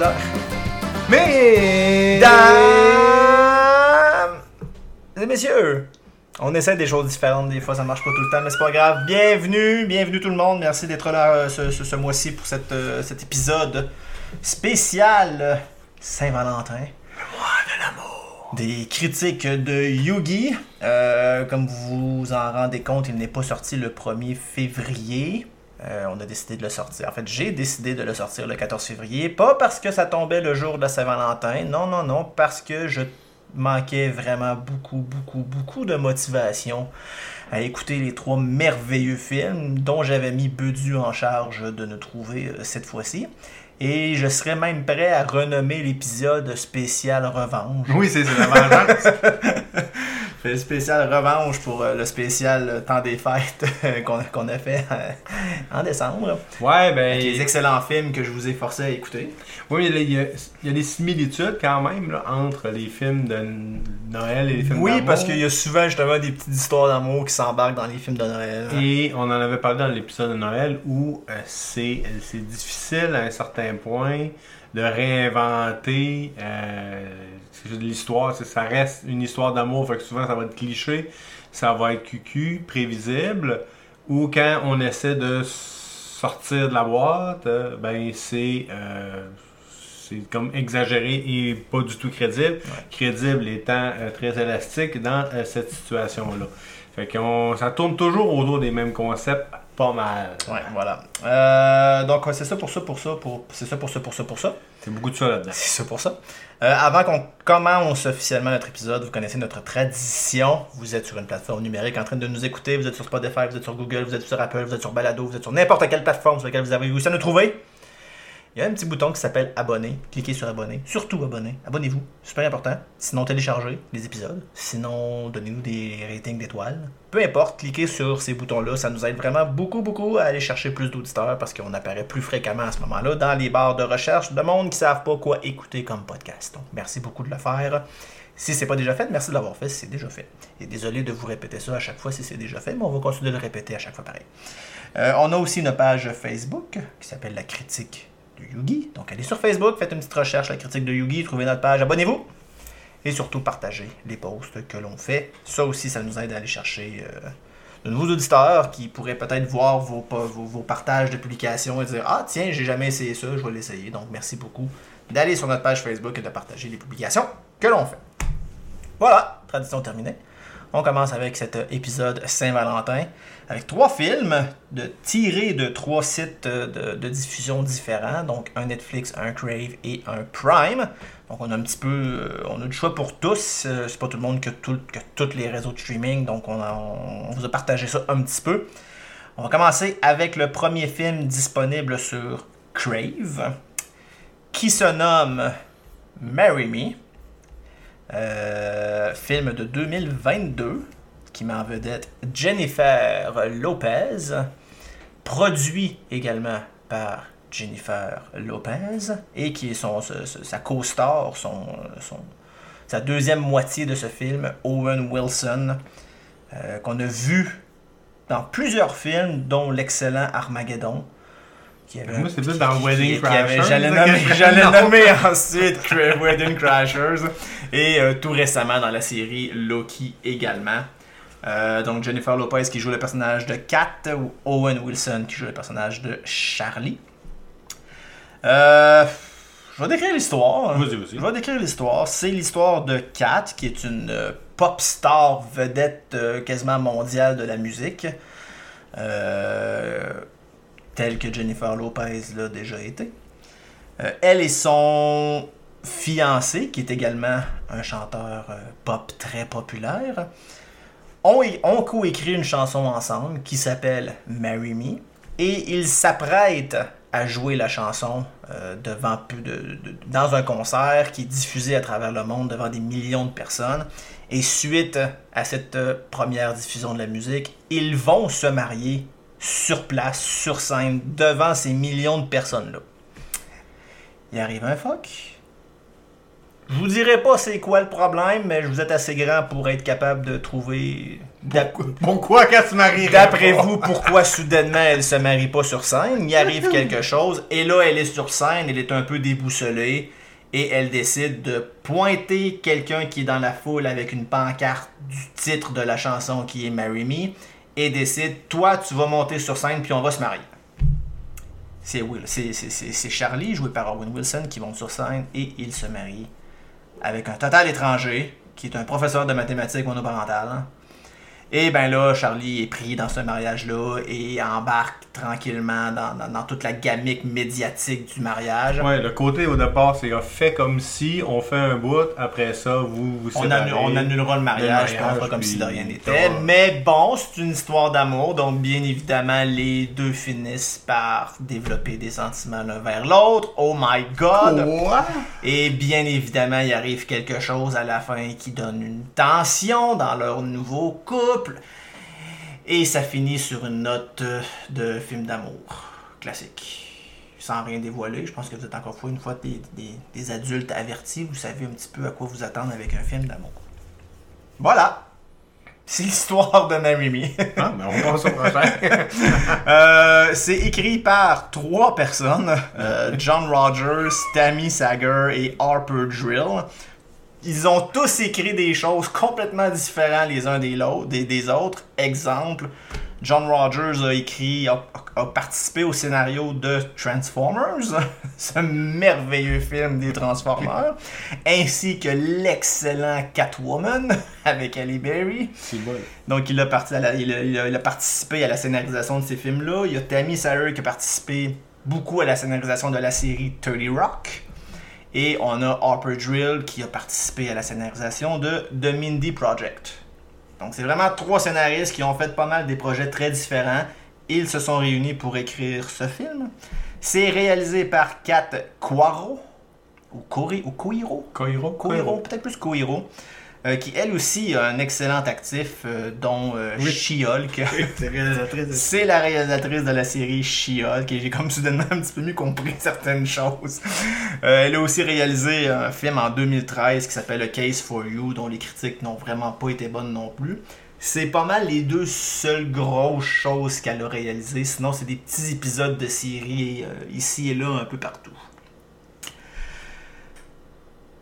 d'heure. Mais. Mesdames et messieurs, on essaie des choses différentes, des fois ça marche pas tout le temps, mais c'est pas grave. Bienvenue, bienvenue tout le monde. Merci d'être là euh, ce, ce- ce mois-ci pour cette, euh, cet épisode spécial Saint-Valentin. Des critiques de Yugi. Euh, comme vous vous en rendez compte, il n'est pas sorti le 1er février. Euh, on a décidé de le sortir. En fait, j'ai décidé de le sortir le 14 février. Pas parce que ça tombait le jour de la Saint-Valentin. Non, non, non. Parce que je manquais vraiment beaucoup, beaucoup, beaucoup de motivation à écouter les trois merveilleux films dont j'avais mis Bedu en charge de nous trouver euh, cette fois-ci. Et je serais même prêt à renommer l'épisode spécial revanche. Oui, c'est la vengeance. Fait le spécial revanche pour euh, le spécial euh, temps des fêtes euh, qu'on a fait en décembre. ouais, ben. Avec les excellents films que je vous ai forcé à écouter. Oui, a, il y a- il y a des similitudes quand même là, entre les films de Noël et les films Oui, parce qu'il y a souvent justement des petites histoires d'amour qui s'embarquent dans les films de Noël. Et on en avait parlé dans l'épisode de Noël où euh, c'est c'est difficile à un certain point de réinventer euh, c'est de l'histoire. Ça reste une histoire d'amour, fait que souvent ça va être cliché, ça va être cucu, prévisible. Ou quand on essaie de sortir de la boîte, euh, ben c'est euh, c'est comme exagéré et pas du tout crédible. Crédible étant euh, très élastique dans cette situation-là. Fait que ça tourne toujours autour des mêmes concepts, pas mal. Ouais, voilà. Euh, donc, c'est ça pour ça, pour ça, pour... c'est ça pour ça, pour ça, pour ça. C'est beaucoup de ça là-dedans. C'est ça pour ça. Euh, avant qu'on commence officiellement notre épisode, vous connaissez notre tradition. Vous êtes sur une plateforme numérique en train de nous écouter. Vous êtes sur Spotify, vous êtes sur Google, vous êtes sur Apple, vous êtes sur Balado, vous êtes sur n'importe quelle plateforme sur laquelle vous avez réussi à nous trouver. Il y a un petit bouton qui s'appelle abonner. Cliquez sur abonner. Surtout abonner. Abonnez-vous. Super important. Sinon, téléchargez les épisodes. Sinon, donnez-nous des ratings d'étoiles. Peu importe, cliquez sur ces boutons-là. Ça nous aide vraiment beaucoup, beaucoup à aller chercher plus d'auditeurs parce qu'on apparaît plus fréquemment à ce moment-là dans les barres de recherche de monde qui ne savent pas quoi écouter comme podcast. Donc, merci beaucoup de le faire. Si c'est pas déjà fait, merci de l'avoir fait si c'est déjà fait. Et désolé de vous répéter ça à chaque fois si c'est déjà fait, mais on va continuer de le répéter à chaque fois pareil. Euh, on a aussi une page Facebook qui s'appelle La Critique Yugi. Donc allez sur Facebook, faites une petite recherche, La Critique de Yugi, trouvez notre page, abonnez-vous. Et surtout partagez les posts que l'on fait. Ça aussi, ça nous aide à aller chercher euh, de nouveaux auditeurs qui pourraient peut-être voir vos, vos, vos partages de publications et dire Ah tiens, j'ai jamais essayé ça, je vais l'essayer. Donc merci beaucoup d'aller sur notre page Facebook et de partager les publications que l'on fait. Voilà, tradition terminée. On commence avec cet euh, épisode Saint-Valentin avec trois films tirés de trois sites euh, de, diffusion différents, donc un Netflix, un Crave et un Prime. Donc on a un petit peu, euh, on a du choix pour tous. Euh, C'est pas tout le monde que, tout, que tous les réseaux de streaming, donc on, vous a partagé ça un petit peu. On va commencer avec le premier film disponible sur Crave, qui se nomme Marry Me. Film de 2022 qui met en vedette Jennifer Lopez, produit également par Jennifer Lopez et qui est son, sa co-star, son, son- sa deuxième moitié de ce film, Owen Wilson, euh, qu'on a vu dans plusieurs films, dont l'excellent Armageddon. Qui avait Moi, c'est plus dans Wedding qui Crashers, J'allais nommer, ensuite Wedding Crashers et euh, tout récemment dans la série Loki également. Euh, donc Jennifer Lopez qui joue le personnage de Kat ou Owen Wilson qui joue le personnage de Charlie. Euh, je vais décrire l'histoire. Vas-y, vas-y. Je vais décrire l'histoire. C'est l'histoire de Kat qui est une euh, pop star vedette quasiment mondiale de la musique. Euh, telle que Jennifer Lopez l'a déjà été. Elle et son fiancé, qui est également un chanteur pop très populaire, ont, ont coécrit une chanson ensemble qui s'appelle Marry Me. Et ils s'apprêtent à jouer la chanson euh, devant plus de, dans un concert qui est diffusé à travers le monde devant des millions de personnes. Et suite à cette euh, première diffusion de la musique, ils vont se marier sur place, sur scène, devant ces millions de personnes-là. Il arrive un fuck. Je vous dirai pas c'est quoi le problème, mais vous êtes assez grand pour être capable de trouver. Pourquoi qu'elle se marie D'après vous, pourquoi soudainement elle se marie pas sur scène? Il arrive quelque chose, et là elle est sur scène, elle est un peu déboussolée, et elle décide de pointer quelqu'un qui est dans la foule avec une pancarte du titre de la chanson qui est Marry Me, et décide Toi, tu vas monter sur scène, puis on va se marier. C'est Will, c'est, c'est- c'est- c'est Charlie, joué par Owen Wilson, qui monte sur scène, et il se marie avec un total étranger, qui est un professeur de mathématiques monoparentales. Et ben là, Charlie est pris dans ce mariage-là et embarque tranquillement dans, dans- dans toute la gamique médiatique du mariage. Ouais, le côté au départ, c'est euh, fait comme si on fait un bout, après ça, vous vous On, on annulera le mariage, mariage, puis on fera comme si de rien n'était. Mais bon, c'est une histoire d'amour, donc bien évidemment, les deux finissent par développer des sentiments l'un vers l'autre. Oh my god! Quoi? Et bien évidemment, il arrive quelque chose à la fin qui donne une tension dans leur nouveau couple. Et ça finit sur une note euh, de film d'amour classique. Sans rien dévoiler, je pense que vous êtes encore une fois des, des- des adultes avertis. Vous savez un petit peu à quoi vous attendre avec un film d'amour. Voilà. C'est l'histoire de Marry. Ah, ben on passe au prochain. Euh, c'est écrit par trois personnes euh, John Rogers, Tammy Sager et Harper Drill. Ils ont tous écrit des choses complètement différentes les uns des, l'autre- des, des autres. Exemple, John Rogers a écrit, a, a participé au scénario de Transformers, ce merveilleux film des Transformers, ainsi que l'excellent Catwoman avec Halle Berry. C'est bon. Donc, il a, parti à la- il, a, il a- il a participé à la scénarisation de ces films-là. Il y a Tammy Sayer qui a participé beaucoup à la scénarisation de la série 30 Rock. Et on a Harper Drill qui a participé à la scénarisation de The Mindy Project. Donc, c'est vraiment trois scénaristes qui ont fait pas mal des projets très différents. Ils se sont réunis pour écrire ce film. C'est réalisé par Kat Coiro. Ou Kori, ou Koiro. Koiro? Koiro, peut-être plus Koiro, euh, qui elle aussi a un excellent actif, euh, dont euh. She-Hulk. C'est la réalisatrice de la série She-Hulk et j'ai comme soudainement un petit peu mieux compris certaines choses. Euh, elle a aussi réalisé un film en 2013 qui s'appelle A Case for You, dont les critiques n'ont vraiment pas été bonnes non plus. C'est pas mal les deux seules grosses choses qu'elle a réalisées. Sinon, c'est des petits épisodes de série ici et là, un peu partout.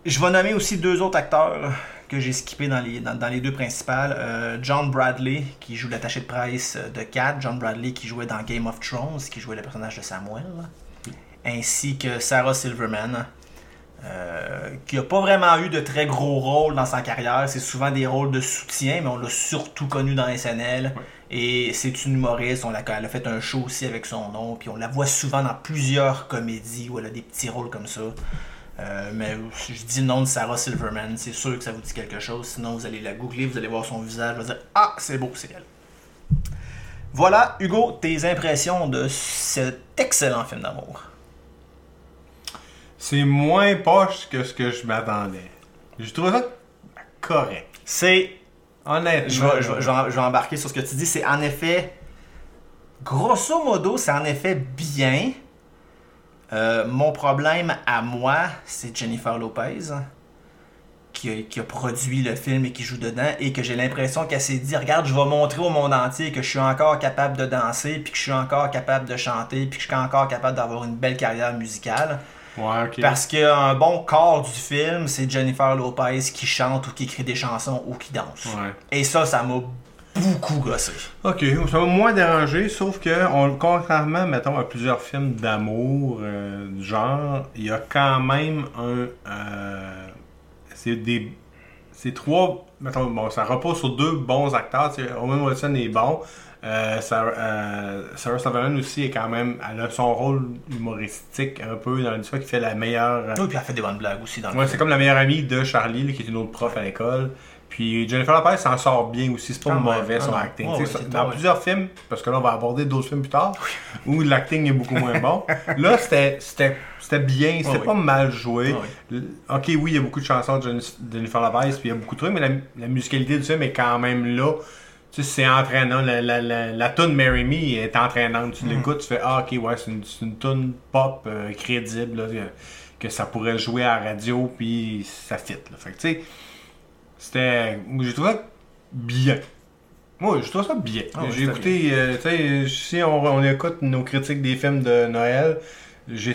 Je vais nommer aussi deux autres acteurs que j'ai skippés dans les, dans, dans les deux principales. Euh, John Bradley, qui joue l'attaché de presse de Cat. John Bradley, qui jouait dans Game of Thrones, qui jouait le personnage de Samuel. Ainsi que Sarah Silverman, euh, qui n'a pas vraiment eu de très gros rôles dans sa carrière. C'est souvent des rôles de soutien, mais on l'a surtout connu dans SNL. Ouais. Et c'est une humoriste. On elle a fait un show aussi avec son nom. Puis on la voit souvent dans plusieurs comédies où elle a des petits rôles comme ça. Euh, mais si je dis le nom de Sarah Silverman, c'est sûr que ça vous dit quelque chose. Sinon, vous allez la googler, vous allez voir son visage, vous allez dire Ah, c'est beau, c'est elle. Voilà, Hugo, tes impressions de cet excellent film d'amour. C'est moins poche que ce que je m'attendais. Je trouve ça correct. C'est Honnêtement. Je vais, je vais- je vais- je vais embarquer sur ce que tu dis. C'est en effet, grosso modo, c'est en effet bien. Euh, mon problème à moi, c'est Jennifer Lopez qui a, qui a produit le film et qui joue dedans et que j'ai l'impression qu'elle s'est dit regarde je vais montrer au monde entier que je suis encore capable de danser puis que je suis encore capable de chanter puis que je suis encore capable d'avoir une belle carrière musicale Ouais, ok. parce qu'un bon corps du film c'est Jennifer Lopez qui chante ou qui écrit des chansons ou qui danse Ouais. et ça, ça m'a beaucoup gossé. Ok, ça m'a moins dérangé, sauf que, on, contrairement, mettons, à plusieurs films d'amour euh, du genre, il y a quand même un. euh, c'est des. C'est trois. Mettons, bon, ça repose sur deux bons acteurs. Owen Wilson est bon. Euh, Sarah, euh, Sarah Silverman aussi est quand même. Elle a son rôle humoristique un peu dans l'histoire qui fait la meilleure. Oui, puis elle fait des bonnes blagues aussi dans le Ouais, film. c'est comme la meilleure amie de Charlie, là, qui est une autre prof à l'école. Puis Jennifer Lopez s'en sort bien aussi, c'est pas mauvais son non. acting. Dans plusieurs films, parce que là on va aborder d'autres films plus tard, où l'acting est beaucoup moins bon. Là c'était bien, c'était pas mal joué. Ok, oui, il y a beaucoup de chansons de Jen- Jennifer Lopez, puis il y a beaucoup de trucs, mais la, la musicalité du film est quand même là. Tu sais, c'est entraînant. La, la, la, la tune Marry Me est entraînante. Mm. Tu l'écoutes, tu fais Ah, ok, ouais, c'est une, une tune pop euh, crédible, là, que ça pourrait jouer à la radio, puis ça fit. Là. Fait que, tu sais, c'était. J'ai trouvé ça bien. Moi, je trouve ça bien. Ah j'ai écouté, euh, tu sais, si on, on écoute nos critiques des films de Noël, j'ai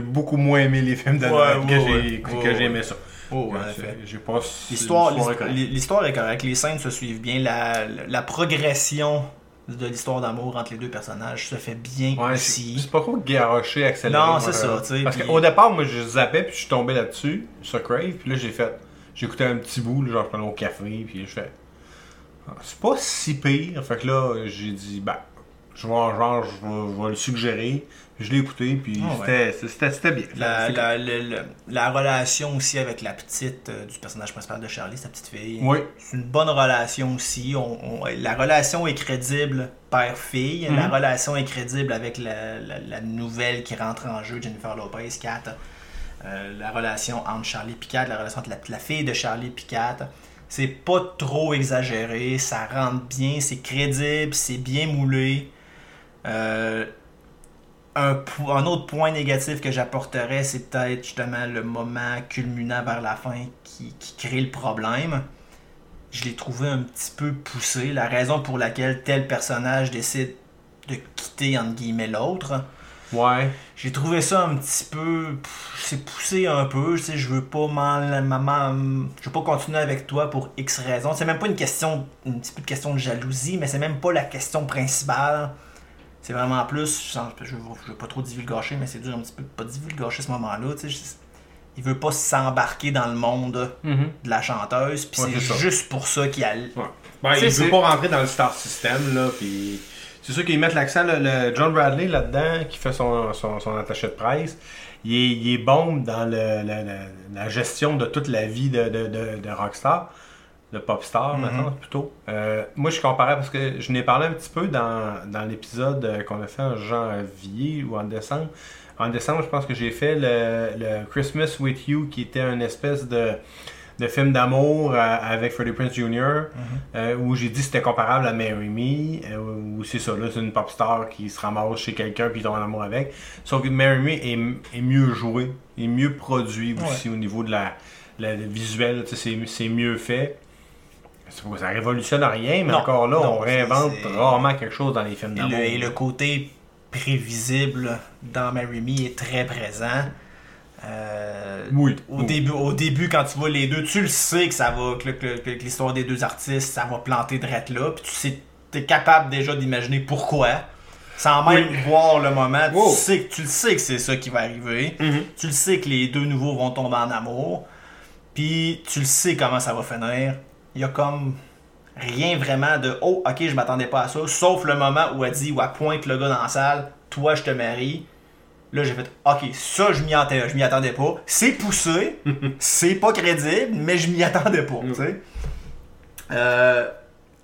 beaucoup moins aimé les films de Ouais, Noël que ouais, j'ai ouais. que Ouais, j'ai ouais. aimé ça. Oh, en Ouais, effet. J'ai pas. L'histoire, l'histoire est correcte. les scènes se suivent bien, la, la progression de l'histoire d'amour entre les deux personnages se fait bien Ouais, aussi. c'est pas trop garoché, accéléré. Non, c'est ça, tu sais, Parce qu'au départ, moi, je zappais, puis je suis tombé là-dessus, sur Crave, puis là, j'ai fait. Écouté un petit bout, là, genre, je prenais au café, puis je fais. Ah, C'est pas si pire. Fait que là, j'ai dit, ben, je vais, genre, je vais, je vais le suggérer. Je l'ai écouté, puis Ah c'était- bien. La, la, le- la relation aussi avec la petite euh, du personnage principal de Charlie, sa petite fille. Oui. C'est une bonne relation aussi. On- on- la relation est crédible père-fille. La Mhm. relation est crédible avec la, la- la nouvelle qui rentre en jeu, Jennifer Lopez, Kat. Euh, la relation entre Charlie Kat, la relation entre la, fille de Charlie Kat. C'est pas trop exagéré, ça rentre bien, c'est crédible, c'est bien moulé. Euh, un autre point négatif que j'apporterais, c'est peut-être justement le moment culminant vers la fin qui, qui crée le problème. Je l'ai trouvé un petit peu poussé. La raison pour laquelle tel personnage décide de quitter entre guillemets l'autre. Ouais. J'ai trouvé ça un petit peu. C'est poussé un peu. Tu sais, je veux pas m'en- Je veux pas continuer avec toi pour X raisons. C'est même pas une question. Un petit peu de question de jalousie, mais c'est même pas la question principale. C'est vraiment plus. Je veux, je veux pas trop divulgacher, mais c'est dur un petit peu de pas divulgacher ce moment-là. Tu sais, je- il veut pas s'embarquer dans le monde Mhm. de la chanteuse. Puis Ouais, c'est juste pour ça qu'il a. Ouais. Ben, il veut pas rentrer dans le star system, là, puis... C'est sûr qu'ils mettent l'accent, le John Bradley, là-dedans, qui fait son, son, son attaché de presse, il est, il est bon dans le- la, gestion de toute la vie de, de, de, de rockstar, de popstar, Mhm. maintenant, plutôt. Euh, moi, je comparais, parce que je n'ai parlé un petit peu dans, dans l'épisode qu'on a fait en janvier ou en décembre. En décembre, je pense que j'ai fait le, le Christmas with You, qui était une espèce de de film d'amour euh, avec Freddie Prinze Jr. euh, où j'ai dit que c'était comparable à Marry Me, euh, où c'est ça, là, c'est une pop star qui se ramasse chez quelqu'un puis tombe en amour avec. Sauf que Marry Me est, est mieux joué, est mieux produit aussi au niveau de la, la- le visuel, tu sais, c'est, mieux fait. Ça révolutionne rien, mais Non, encore là, non, on réinvente rarement quelque chose dans les films d'amour. et le côté prévisible dans Mary Me est très présent. Euh, Oui. Au, oui. début, au début, quand tu vois les deux, tu le sais que ça va, que, que- que- que l'histoire des deux artistes, ça va planter drette là, puis tu sais, es capable déjà d'imaginer pourquoi, sans même voir le moment, tu Wow. sais que tu le sais que c'est ça qui va arriver, Mhm. tu le sais que les deux nouveaux vont tomber en amour, puis tu le sais comment ça va finir. Il y a comme rien vraiment de oh ok je m'attendais pas à ça, sauf le moment où elle dit ou elle pointe le gars dans la salle, toi je te marie. Là, j'ai fait, ok, ça, je m'y attendais, je m'y attendais pas. C'est poussé, c'est pas crédible, mais je m'y attendais pas, tu sais. Euh,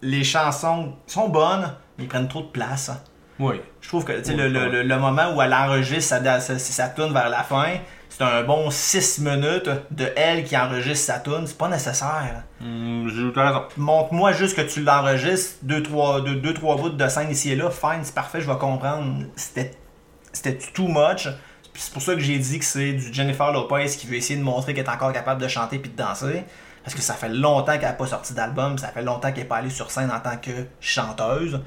les chansons sont bonnes, mais ils prennent trop de place. Oui. Je trouve que, Oui, le, le- ouais. le- le moment où elle enregistre sa, sa, sa tune vers la fin, c'est un bon 6 minutes de elle qui enregistre sa tune, c'est pas nécessaire. Hum, j'ai raison. Montre-moi juste que tu l'enregistres, deux trois, deux, deux, trois bouts de scène ici et là, fine, c'est parfait, je vais comprendre. C'était c'était too much. C'est pour ça que j'ai dit que c'est du Jennifer Lopez qui veut essayer de montrer qu'elle est encore capable de chanter puis de danser. Parce que ça fait longtemps qu'elle n'a pas sorti d'album, ça fait longtemps qu'elle n'est pas allée sur scène en tant que chanteuse.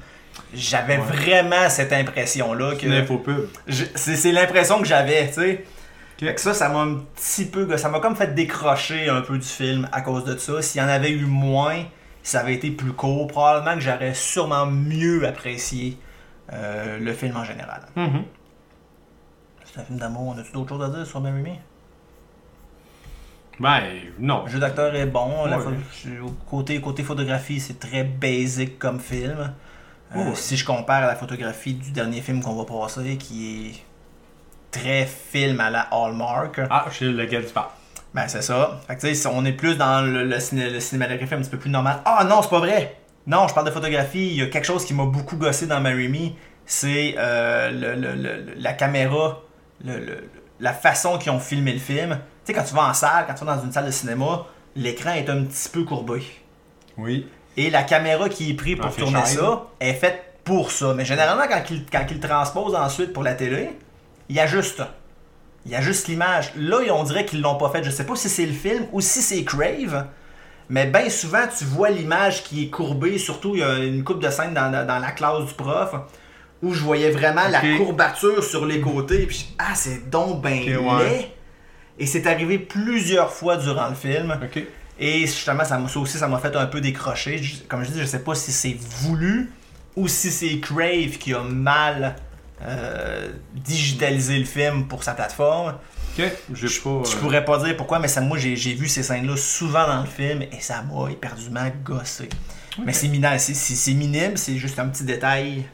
J'avais Ouais. vraiment cette impression-là que. C'est l'impression que j'avais, tu sais. Ok. Fait que ça, ça m'a un petit peu. Ça m'a comme fait décrocher un peu du film à cause de ça. S'il y en avait eu moins, ça avait été plus court, probablement que j'aurais sûrement mieux apprécié euh, le film en général. Mhm. C'est un film d'amour, on a-tu d'autres choses à dire sur Mary Me? Ben, non. Le jeu d'acteur est bon. Ouais. côté, côté photographie, c'est très basic comme film. Euh, Ouais. Si je compare à la photographie du dernier film qu'on va passer, qui est très film à la Hallmark, Ah, je sais lequel tu parles. ben c'est ça. Fait que tu sais, on est plus dans le, le, ciné- le cinématographie un petit peu plus normal. Ah non, c'est pas vrai! Non, je parle de photographie. Il y a quelque chose qui m'a beaucoup gossé dans Marry Me. C'est euh, le- la caméra, le- le- la façon qu'ils ont filmé le film. Tu sais, quand tu vas en salle, quand tu vas dans une salle de cinéma, l'écran est un petit peu courbé. Oui. Et la caméra qui est prise pour tourner ça est faite pour ça. Mais généralement, quand ils quand transposent ensuite pour la télé, il y a juste. Il y a juste l'image. Là, on dirait qu'ils l'ont pas fait. Je sais pas si c'est le film ou si c'est Crave. Mais bien souvent, tu vois l'image qui est courbée. Surtout, il y a une coupe de scène dans- dans la classe du prof où je voyais vraiment la courbature sur les côtés. Puis, je- ah, c'est donc ben Ok, ouais. laid. Et c'est arrivé plusieurs fois durant le film. Et justement, ça, m'a- ça aussi, ça m'a fait un peu décrocher. Je- Comme je dis, je sais pas si c'est voulu ou si c'est Crave qui a mal euh, digitalisé le film pour sa plateforme. Ok. J'ai pas. Je euh, pourrais pas dire pourquoi, mais ça, moi, j'ai vu ces scènes-là souvent dans le film et ça m'a éperdument gossé. Mais c'est c'est minime, c'est juste un petit détail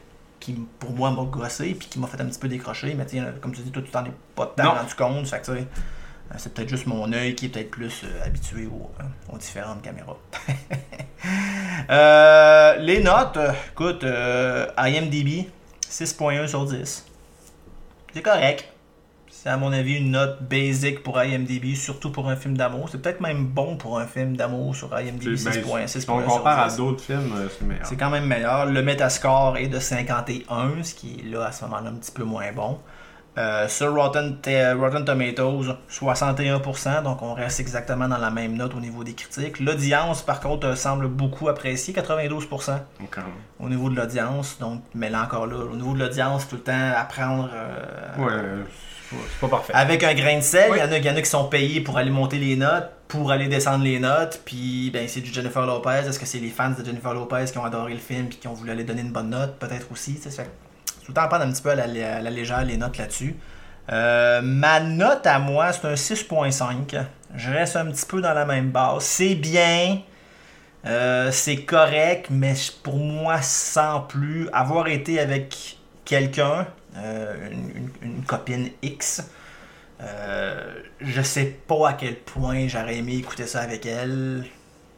qui, pour moi, m'a gossé puis qui m'a fait un petit peu décrocher. Mais tiens, comme tu dis, toi, tu t'en es pas tant rendu compte. Fait que, euh, c'est peut-être juste mon œil qui est peut-être plus euh, habitué aux, euh, aux différentes caméras. Euh, les notes, écoute, IMDb, 6.1 sur 10. C'est correct. C'est à mon avis une note basic pour IMDb, surtout pour un film d'amour. C'est peut-être même bon pour un film d'amour sur IMDb c'est- ben, 6.1. Si 6.1 on compare à 10. d'autres films, euh, c'est meilleur. C'est quand même meilleur. Le Metascore est de 51, ce qui est là à ce moment-là un petit peu moins bon. Euh, sur Rotten, T- Rotten Tomatoes, 61%, donc on reste exactement dans la même note au niveau des critiques. L'audience, par contre, euh, semble beaucoup appréciée, 92% Donc, quand même. au niveau de l'audience. Donc, mais là encore là, au niveau de l'audience, tout le temps à prendre euh, Ouais, euh, c'est pas- parfait. avec un grain de sel. Oui. Il y en a, il y en a qui sont payés pour aller monter les notes, pour aller descendre les notes. Puis, ben, c'est du Jennifer Lopez. Est-ce que c'est les fans de Jennifer Lopez qui ont adoré le film puis qui ont voulu aller donner une bonne note? Peut-être aussi. ça fait- tout le temps prendre un petit peu à la, à la légère les notes là-dessus. Euh, ma note à moi, c'est un 6.5. Je reste un petit peu dans la même base. C'est bien. euh, c'est correct, mais pour moi, sans plus. Avoir été avec quelqu'un, euh, une, copine X, euh, je sais pas à quel point j'aurais aimé écouter ça avec elle.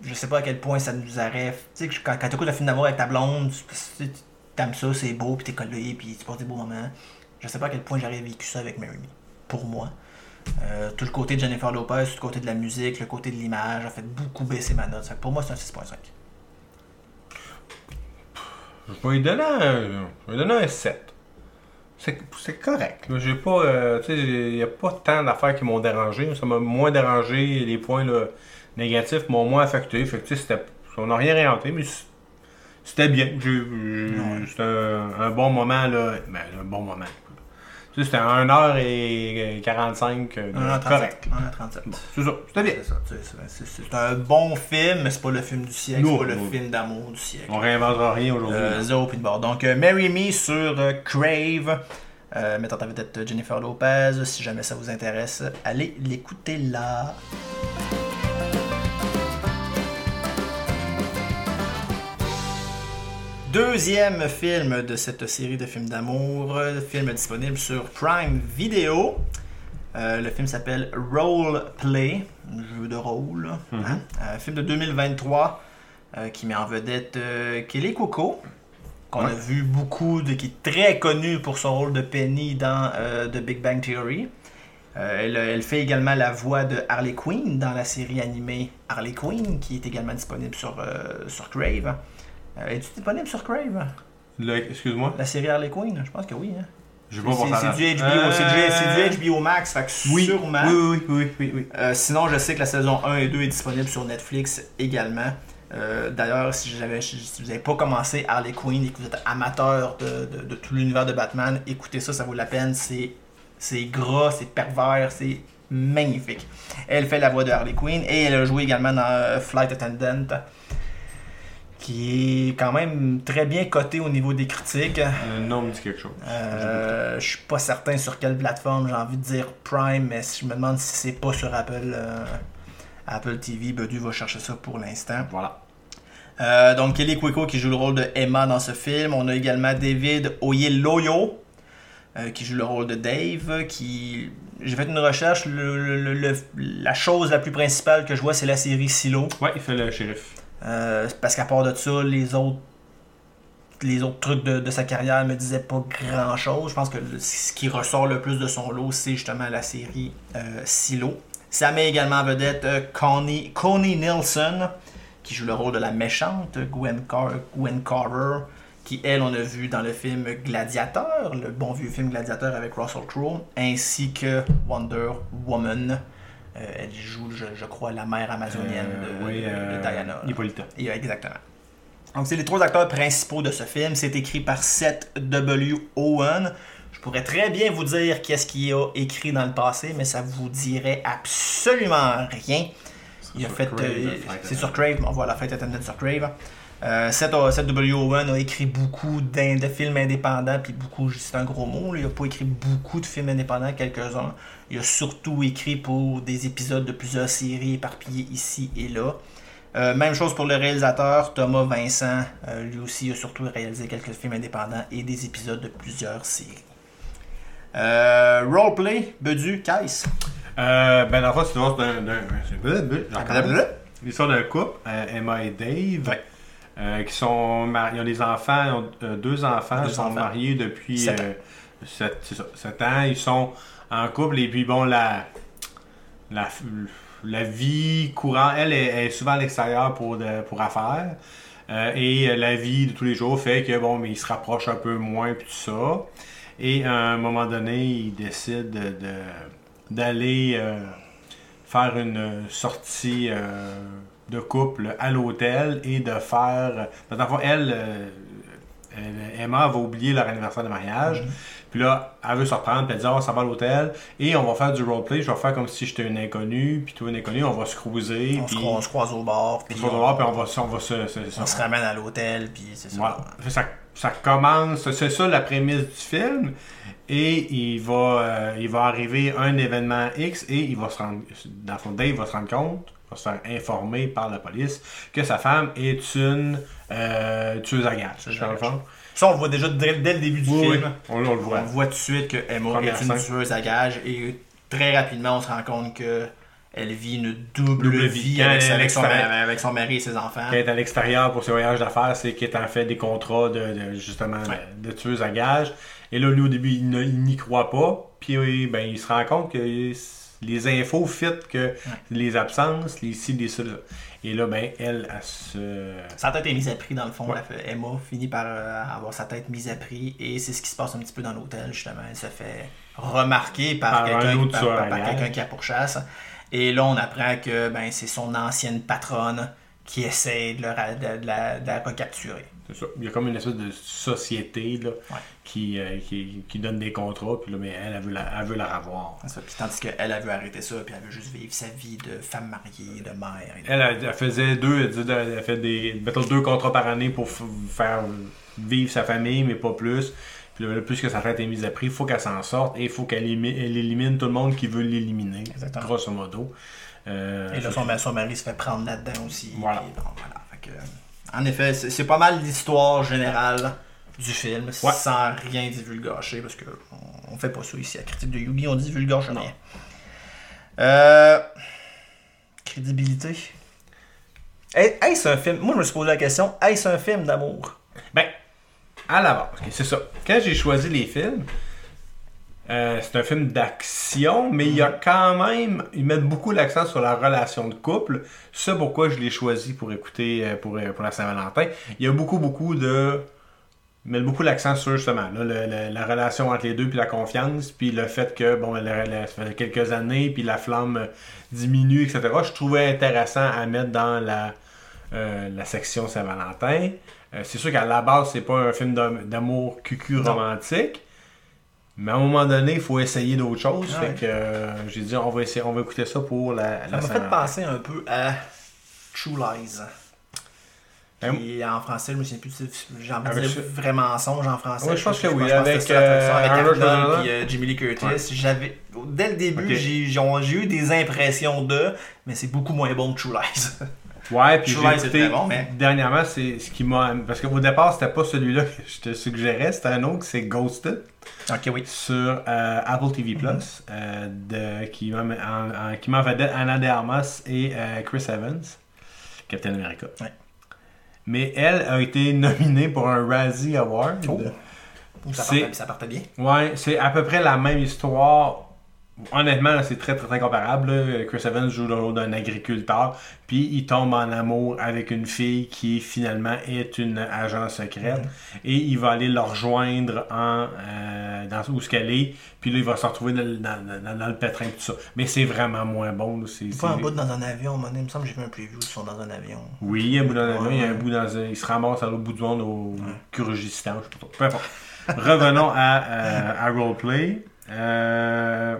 Je sais pas à quel point ça nous aurait. Tu sais, quand, quand tu écoutes un film d'amour avec ta blonde, t'aimes ça, c'est beau, puis t'es collé, puis tu passes des beaux moments. Je sais pas à quel point j'aurais vécu ça avec Mary Me. Pour moi. Euh, tout le côté de Jennifer Lopez, tout le côté de la musique, le côté de l'image a fait beaucoup baisser ma note. Pour moi, c'est un 6.5. Je vais lui donner un, je vais lui donner un 7. C'est correct. J'ai pas. euh, il n'y a pas tant d'affaires qui m'ont dérangé. Ça m'a moins dérangé. Les points là, négatifs m'ont moins affecté. Fait que, on n'a rien réinventé, mais c'était bien. C'était un, un bon moment. Là. Ben, un bon moment. Tu sais, c'était 1h45 de 1h37. correct. 1h37. Bon, c'est ça. C'était bien. C'est un bon film, mais c'est pas le film du siècle, c'est pas le film d'amour du siècle. On réinventera rien aujourd'hui. Euh, zéro puis de bord. Donc, euh, Marry Me sur euh, Crave, mettant en vedette Jennifer Lopez. Si jamais ça vous intéresse, allez l'écouter là. Deuxième film de cette série de films d'amour, film disponible sur Prime Video. Euh, le film s'appelle Role Play, jeu de rôle. hein. Un film de 2023 euh, qui met en vedette euh, Kelly Coco, qu'on a vu beaucoup, de, qui est très connu pour son rôle de Penny dans The Big Bang Theory. Elle, elle fait également la voix de Harley Quinn dans la série animée Harley Quinn, qui est également disponible sur, sur Crave. Euh, Es-tu disponible sur Crave, Excuse-moi? la série Harley Quinn Je pense que oui. Hein? C'est pas c'est du HBO, c'est du, c'est du Euh, HBO Max, fait que Oui, sûrement. oui, oui, oui, oui, oui. Euh, sinon, je sais que la saison 1 et 2 est disponible sur Netflix également. Euh, D'ailleurs, si, vous n'avez pas commencé Harley Quinn et que vous êtes amateur de, de- de tout l'univers de Batman, écoutez ça, ça vaut la peine. C'est gras, c'est pervers, c'est magnifique. Elle fait la voix de Harley Quinn et elle a joué également dans euh, Flight Attendant, qui est quand même très bien coté au niveau des critiques. Le nom me dit quelque chose. Euh, je suis pas certain sur quelle plateforme, j'ai envie de dire Prime, mais je me demande si c'est pas sur Apple, euh, Apple TV, Bedu va chercher ça pour l'instant. Voilà. Euh, donc Kelly Cuoco qui joue le rôle de Emma dans ce film. On a également David Oyeloyo euh, qui joue le rôle de Dave. Qui j'ai fait une recherche. le- le- le- la chose la plus principale que je vois, c'est la série Silo. Ouais, il fait le shérif. Euh, parce qu'à part de ça, les autres trucs de, sa carrière me disaient pas grand chose. Je pense que ce qui ressort le plus de son lot, c'est justement la série euh, Silo. Ça met également en vedette euh, Connie, Connie Nielsen, qui joue le rôle de la méchante Gwen, Car- qui elle on a vu dans le film Gladiator, le bon vieux film Gladiator avec Russell Crowe, ainsi que Wonder Woman. Euh, elle joue, je, je crois, la mère amazonienne Euh, de, oui, de- de euh, Diana. Hippolyta. Et, Exactement. Donc, c'est les trois acteurs principaux de ce film. C'est écrit par Seth W. Owen. Je pourrais très bien vous dire qu'est-ce qu'il a écrit dans le passé, mais ça vous dirait absolument rien. Il a fait. Euh, c'est sur Crave, on voit la fête internet sur Crave. Euh, Seth, W. Owen a écrit beaucoup de films indépendants, puis beaucoup, c'est un gros mot, là. il n'a pas écrit beaucoup de films indépendants, quelques-uns. Il a surtout écrit pour des épisodes de plusieurs séries éparpillées ici et là. Euh, même chose pour le réalisateur Thomas Vincent. Euh, lui aussi a surtout réalisé quelques films indépendants et des épisodes de plusieurs séries. Euh, roleplay, Bedu, Kais. Ben, dans le fond, c'est l'histoire d'un. couple, Emma et Dave, euh, qui sont mariés. Ils ont des enfants, ils ont euh, deux enfants, ils sont enfants. mariés depuis Sept ans. euh, sept, ans. Ils sont en couple et puis bon, la. La, la vie courante, elle est, elle est souvent à l'extérieur pour, de- pour affaires. Et la vie de tous les jours fait que bon, mais ils se rapprochent un peu moins puis tout ça. Et à un moment donné, ils décident de- de- d'aller faire une sortie de couple à l'hôtel et de faire. Dans le fond, elle, euh, elle- Emma va oublier leur anniversaire de mariage. Puis là, elle veut se reprendre, puis elle dit Ah, ça va à l'hôtel. Et on va faire du roleplay. Je vais faire comme si j'étais une inconnue. Puis toi, une inconnue, on va se cruiser. On se, puis croise, on se croise au bar, puis on on, voir, puis on va, se- on va se. se- se- on se ramène à l'hôtel, puis c'est ça. voilà. Ça, ça commence, c'est ça la prémisse du film. Et il va, euh, il va arriver un événement X et il va se rendre, dans son Dave va se rendre compte, va se faire informer par la police que sa femme est une euh, tueuse à gages. Dans le fond. Ça, on le voit déjà dès, dès le début du Oui, oui, film. on, on le On voit. voit tout de suite que Emma Première est une scène. tueuse à gages et très rapidement, on se rend compte que elle vit une double, Double vie, vie. avec, son, mari- avec son mari et ses enfants. Elle est à l'extérieur pour ses voyages d'affaires, c'est qu'elle est en fait des contrats de, de- justement de- Ouais. de, tueuse à gages. Et là, lui, au début, il n'y croit pas. Puis oui, ben, il se rend compte que les infos fit que les absences, les ci, les ça. Et là, ben, elle, elle se. Sa tête est mise à prix dans le fond. Ouais. Emma finit par euh, avoir sa tête mise à prix et c'est ce qui se passe un petit peu dans l'hôtel justement. Elle se fait remarquer par, Par un quelqu'un par, par- quelqu'un qui a pour chasse. Et là, on apprend que ben, c'est son ancienne patronne qui essaie de, la, de la recapturer. c'est ça. Il y a comme une espèce de société là, Ouais. Qui, euh, qui, qui donne des contrats. Puis là, mais elle, elle veut la, elle veut la revoir. Ça. Puis tandis qu'elle, elle veut arrêter ça, puis elle veut juste vivre sa vie de femme mariée, de mère. et de- Elle, faisait deux, elle, fait des, mettons, deux contrats par année pour faire vivre sa famille, mais pas plus. Puis là, plus que sa tête est mise à prix, il faut qu'elle s'en sorte et il faut qu'elle élimine tout le monde qui veut l'éliminer, Exactement. grosso modo. Euh, Et là, son, son mari se fait prendre là-dedans aussi. Voilà. puis bon, voilà. Fait que, en effet, c'est pas mal l'histoire générale du film, Ouais. sans rien divulgacher, parce que on, on fait pas ça ici à Critique de Yugi, on divulgage rien. Euh, crédibilité. Est- Est-ce un film Moi, je me suis posé la question est-ce un film d'amour Ben, à la base, ok, c'est ça. Quand j'ai choisi les films, euh, c'est un film d'action, mais il y a quand même, ils mettent beaucoup l'accent sur la relation de couple. C'est pourquoi je l'ai choisi pour écouter euh, pour, pour la Saint-Valentin. Il y a beaucoup, beaucoup de. Mettent beaucoup l'accent sur justement là, le- le- la relation entre les deux, puis la confiance, puis le fait que, bon, la- la- ça fait quelques années, puis la flamme diminue, etc. Je trouvais intéressant à mettre dans la, euh, la section Saint-Valentin. Euh, c'est sûr qu'à la base, c'est pas un film d'am- d'amour cucu romantique. Mais à un moment donné, il faut essayer d'autres choses. Ouais. Fait que euh, j'ai dit, on va, essayer, on va écouter ça pour la, Ça m'a fait penser un peu à True Lies. Ben, Qui, en français, je me souviens plus, j'ai envie de dire ce- vrai mensonge en français. Ouais, je pense que oui, avec, avec Jamie Lee Curtis. J'avais, dès le début, j'ai, eu des impressions de, mais c'est beaucoup moins bon que True Lies. Ouais, puis j'ai écouté bon, mais- dernièrement, c'est ce qui m'a. Parce qu'au départ, c'était pas celui-là que je te suggérais, c'était un autre, c'est Ghosted. ok, oui. sur euh, Apple TV Plus, euh, de, qui m'a en, en- qui m'a vedette Anna de Armas et euh, Chris Evans, Captain America. Ouais. Mais elle a été nominée pour un Razzie Award. Oh. Ça partait, ça partait bien. Ouais, c'est à peu près la même histoire. Honnêtement, c'est très, très incomparable. là. Chris Evans joue le rôle d'un agriculteur, puis il tombe en amour avec une fille qui finalement est une agent secrète, et il va aller la rejoindre en, euh, dans où ce qu'elle est, puis là, il va se retrouver dans, dans- dans- dans le pétrin, tout ça. Mais c'est vraiment moins bon. là. C'est, Pas un bout dans un avion, mon il me semble que j'ai vu un preview, ils sont dans un avion. Oui, il y a un bout dans un avion, Ouais, il y a un ouais. bout dans un... Il se ramasse à l'autre bout du monde au Kyrgyzstan, je sais pas trop. Peu importe. Revenons à, euh, à Roleplay. Euh...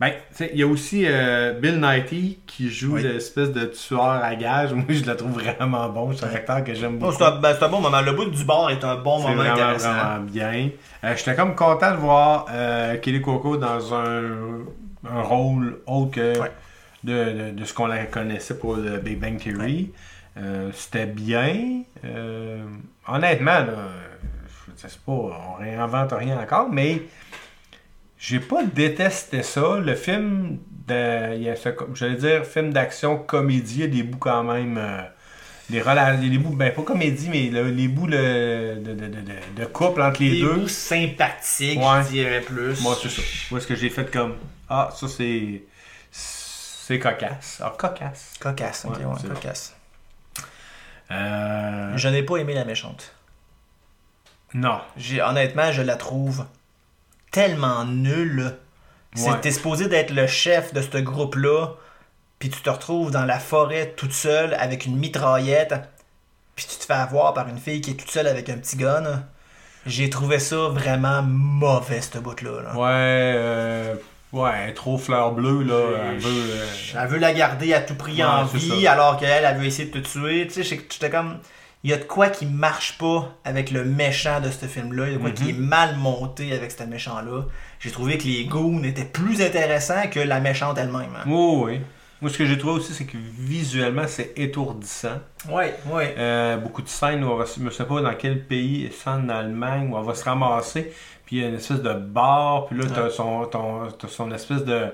Ben, tu sais, il y a aussi euh, Bill Nighy qui joue Oui. l'espèce de tueur à gages. Moi, je le trouve vraiment bon. C'est un acteur que j'aime Oh, beaucoup. c'est un, ben, c'est un bon moment. Le bout du bar est un bon moment vraiment, intéressant. vraiment bien. Euh, J'étais comme content de voir euh, Kelly Coco dans un, un rôle autre que Ouais. de, de- de ce qu'on la connaissait pour le Big Bang Theory. C'était bien. Honnêtement, là, je sais pas, on réinvente rien encore, mais j'ai pas détesté ça. Le film, de, il a j'allais dire film d'action comédie, il y a des bouts quand même. euh, les, les bouts, ben pas comédie, mais le- les bouts le- de, de, de, de- couple entre les deux. bouts sympathiques, Ouais. je dirais plus. Moi, c'est ça. Moi, ce que j'ai fait comme Ah, ça c'est. C'est cocasse. Ah, cocasse. Cocasse, ok, Ouais, cocasse. Euh, Je n'ai pas aimé la méchante. Non. J'ai, honnêtement, je la trouve tellement. C'est- Ouais. T'es supposé d'être le chef de ce groupe-là, puis tu te retrouves dans la forêt toute seule avec une mitraillette, puis tu te fais avoir par une fille qui est toute seule avec un petit gun. J'ai trouvé ça vraiment mauvais, ce bout-là. là. Ouais, euh, ouais, trop fleur bleue, là. Elle veut. euh, Elle veut la garder à tout prix Ouais, en vie, alors qu'elle, elle veut essayer de te tuer. Tu sais, j'étais comme. Il y a de quoi qui marche pas avec le méchant de ce film-là. Il y a de quoi Mhm. qui est mal monté avec ce méchant-là. J'ai trouvé que les goons étaient plus intéressants que la méchante elle-même. hein. Oui, oui. Moi, ce que j'ai trouvé aussi, c'est que visuellement, c'est étourdissant. Ouais, ouais. Euh, beaucoup de scènes où on va, se- je ne sais pas dans quel pays, c'est en Allemagne, où on va se ramasser, puis il y a une espèce de bar, puis là, tu as Ouais. son, espèce de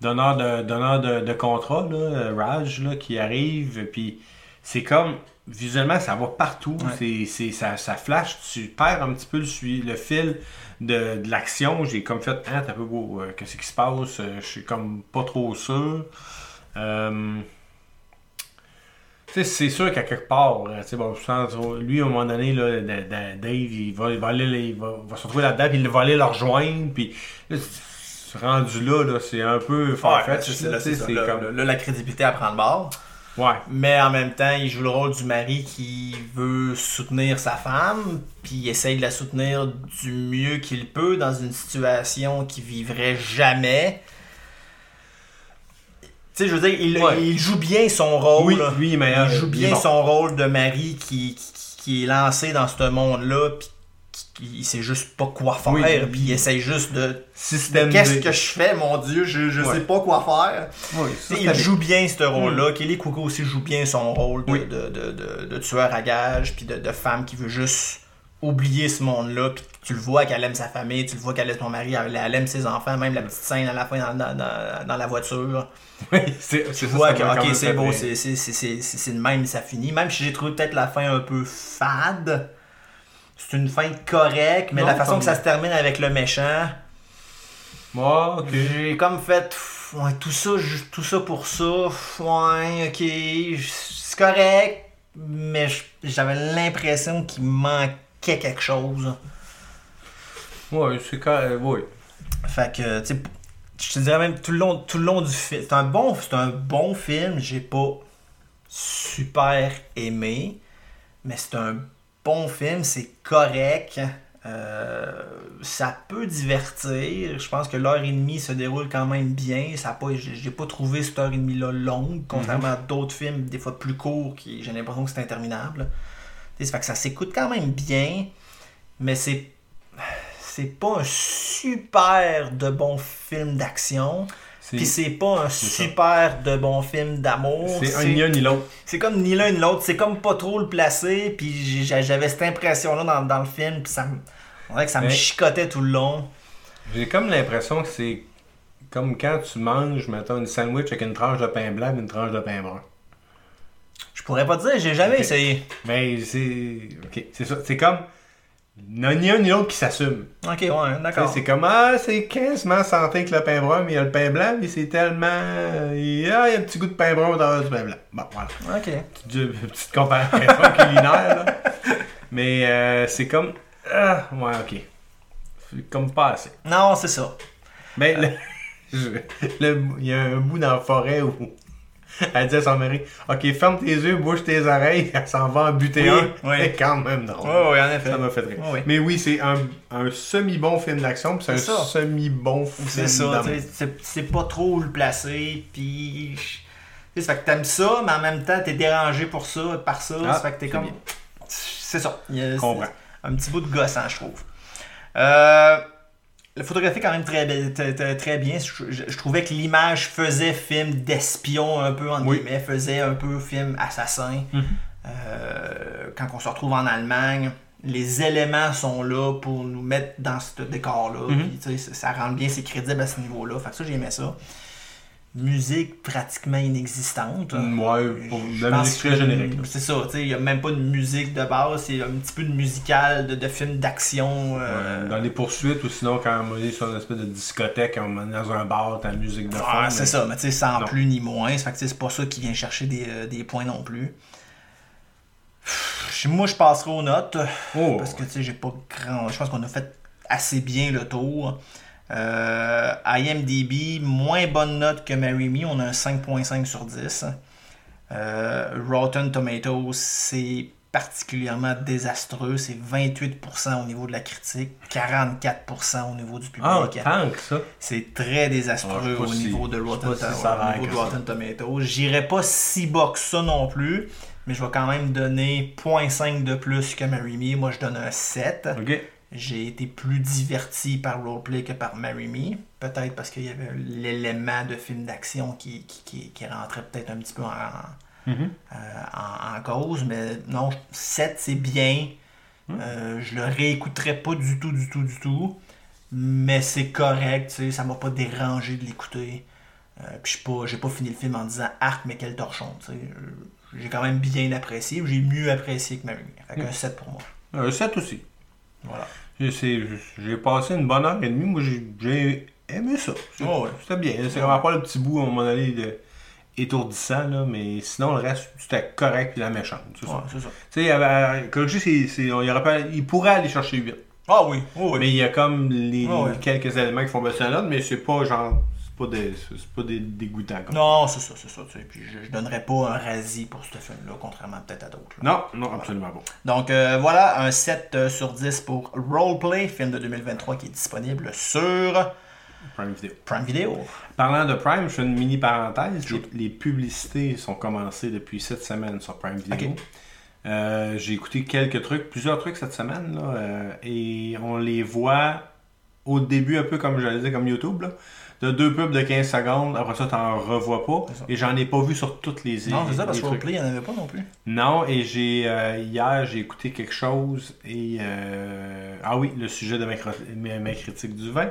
donneur de, donneur de, de contrat, là, euh, Raj, là, qui arrive, puis c'est comme, visuellement, ça va partout, Ouais. c'est, c'est- ça, ça flash, tu perds un petit peu le, le fil de, de l'action, j'ai comme fait, hein, t'as peu beau, euh, qu'est-ce qui se passe, Euh, je suis comme pas trop sûr. Euh, c'est sûr qu'à quelque part, euh, tu sais, bon, lui, à un moment donné, là, da- da- Dave, il va, il va aller, il va, va se retrouver là-dedans, puis il va aller le rejoindre, puis là, rendu là, là, c'est un peu Ouais, farfetch. c'est- là, comme- la crédibilité à prendre bord. Ouais. Mais en même temps, il joue le rôle du mari qui veut soutenir sa femme, puis il essaye de la soutenir du mieux qu'il peut dans une situation qu'il vivrait jamais. Tu sais, je veux dire, il, Ouais. il joue bien son rôle. Oui, lui, il il joue bien bon. son rôle de mari qui, qui, qui est lancé dans ce monde-là, puis il sait juste pas quoi faire, Oui. puis il essaye juste de. Système Qu'est-ce que je fais, mon Dieu, je, je Ouais. sais pas quoi faire. Oui, ça, il joue bien ce rôle-là. Kelly Cuoco aussi joue bien son rôle de, de, de, tueur à gages, puis de, de femme qui veut juste oublier ce monde-là. Puis tu le vois qu'elle aime sa famille, tu le vois qu'elle aime son mari, elle, elle aime ses enfants, même la petite scène à la fin dans, dans, dans- dans la voiture. Oui, c'est Tu vois ça que, ok, c'est beau, c'est de même, ça finit. Même si j'ai trouvé peut-être la fin un peu fade, c'est une fin correcte, mais Non, la façon que ça se termine avec le méchant. Ouais, ok. J'ai comme fait ouais, tout ça tout ça pour ça ouais ok c'est correct mais j'avais l'impression qu'il manquait quelque chose Ouais, c'est quand euh, oui. fait que tu sais je te dirais même tout le long tout le long du film c'est un bon c'est un bon film j'ai pas super aimé mais c'est un film c'est correct Euh, ça peut divertir. Je pense que l'heure et demie se déroule quand même bien. Ça pas, j'ai pas trouvé cette heure et demie là longue, contrairement à d'autres films des fois plus courts qui j'ai l'impression que c'est interminable. Ça fait que ça s'écoute quand même bien, mais c'est c'est pas un super de bon film d'action. Puis C'est pas un ça. super de bon film d'amour. c'est un ni un ni l'autre. C'est comme ni l'un ni l'autre, c'est comme pas trop le placer, puis j'avais cette impression-là dans, dans le film, puis ça me, on dirait que ça me Mais- chicotait tout le long. J'ai comme l'impression que c'est comme quand tu manges, mettons, une sandwich avec une tranche de pain blanc et une tranche de pain brun. Je pourrais pas te dire, j'ai jamais essayé. Mais c'est. Ok, c'est ça. C'est comme. Il n'y a ni un ni l'autre qui s'assume. Ok, ouais, d'accord. C'est comme, ah, c'est quasiment santé que le pain brun, mais il y a le pain blanc, mais c'est tellement. Il y a un petit goût de pain brun dans du pain blanc. Bon, voilà. Ok. Petite, petite comparaison culinaire, là. Mais euh, c'est comme. Ah, ouais, ok. C'est Comme pas assez. Non, c'est ça. Mais le- je- le- il y a un bout dans la forêt où elle dit à son mari Ok, ferme tes yeux, bouge tes oreilles, elle s'en va en buter Oui, un. oui. Mais quand même, non. Oui, oui, en effet. Ça m'a fait rire. Oui. Mais oui, c'est un, un semi-bon film d'action, puis c'est un semi-bon film C'est ça, d'amour. tu sais, c'est- pas trop le placer, puis. Ça fait que t'aimes ça, mais en même temps, t'es dérangé pour ça, par ça. Ah, ça fait que t'es comme. C'est ça. A- Un petit bout de gossant, je trouve. Euh, la photographie, quand même, très, très, bien. Je, je- je trouvais que l'image faisait film d'espion, un peu, entre Oui. guillemets, faisait un peu film assassin. Mhm. Euh, quand on se retrouve en Allemagne, les éléments sont là pour nous mettre dans ce décor-là. Mhm. Ça rend bien, c'est crédible à ce niveau-là. Fait que ça, j'aimais ça. Musique pratiquement inexistante. Ouais, pour Je la musique très que- générique. C'est ça, tu sais, il n'y a même pas de musique de base, c'est un petit peu de musical, de, de film d'action. euh, Ouais, Dans les poursuites ou sinon quand on est sur une espèce de discothèque, on est dans un bar, t'as la musique de fond. ah, mais- c'est ça, mais tu sais, sans Non. plus ni moins. Ça fait que tu sais, c'est pas ça qui vient chercher des, euh, des points non plus. Pff, Moi, je passerai aux notes. Oh, Parce que tu sais, j'ai pas grand. Je pense qu'on a fait assez bien le tour. Euh, IMDB, moins bonne note que Marry Me, on a un 5.5 sur 10. Euh, Rotten Tomatoes, c'est particulièrement désastreux. C'est 28% au niveau de la critique, 44% au niveau du public. Ah, tant que ça. C'est très Ah, désastreux au si- niveau de Rotten, si ça niveau de Tomatoes. J'irai pas si bas que ça non plus, mais je vais quand même donner 0.5 de plus que Marry Me. Moi, je donne un 7. Ok. J'ai été plus diverti par Roleplay que par Marry Me. Peut-être parce qu'il y avait l'élément de film d'action qui, qui, qui, qui rentrait peut-être un petit peu en, Mhm. euh, en, en cause. Mais non, 7 c'est bien. Euh, je le réécouterai pas du tout, du tout, du tout. Mais c'est correct, tu sais, ça m'a pas dérangé de l'écouter. Euh, puis je suis pas- j'ai pas fini le film en disant Arc, mais quel torchon. tu sais. J'ai quand même bien apprécié. J'ai mieux apprécié que Marry Me. Fait qu'un 7 pour moi. Un 7 aussi. Voilà. J'ai- passé une bonne heure et demie. Moi, j'ai- aimé ça. Oh, ouais. C'était bien. C'est vraiment pas le petit bout à un moment donné de étourdissant, là, mais sinon, le reste, c'était correct puis la méchante. c'est ça. Ouais, c'est ça. Tu sais, il avait- c'est- c'est- il, pas- il pourrait aller chercher 8. Ah oui, oh oui. Mais il y a comme les, Ah quelques éléments qui font baisser la note, mais c'est pas genre. Pas, des, pas des comme Non, c'est ça, c'est ça. tu sais. Puis je, je donnerais pas un rasi pour ce film-là, contrairement peut-être à d'autres. Non, non, absolument pas. Donc euh, voilà, un 7 euh, sur 10 pour Roleplay, film de 2023 qui est disponible sur Prime Video. Prime Video. Parlant de Prime, je fais une mini parenthèse. Les, les publicités sont commencées depuis cette semaine sur Prime Video. Euh, J'ai écouté quelques trucs, plusieurs trucs cette semaine, là, euh, et on les voit au début un peu comme j'allais dire comme YouTube. Là. De deux pubs de 15 secondes, après ça, t'en revois pas. Et j'en ai pas vu sur toutes les Non, c'est ça, parce que trucs. Roleplay, il n'y en avait pas non plus. Non, et j'ai euh, hier j'ai écouté quelque chose et euh, ah oui, le sujet de ma, ma- ma critique du vin.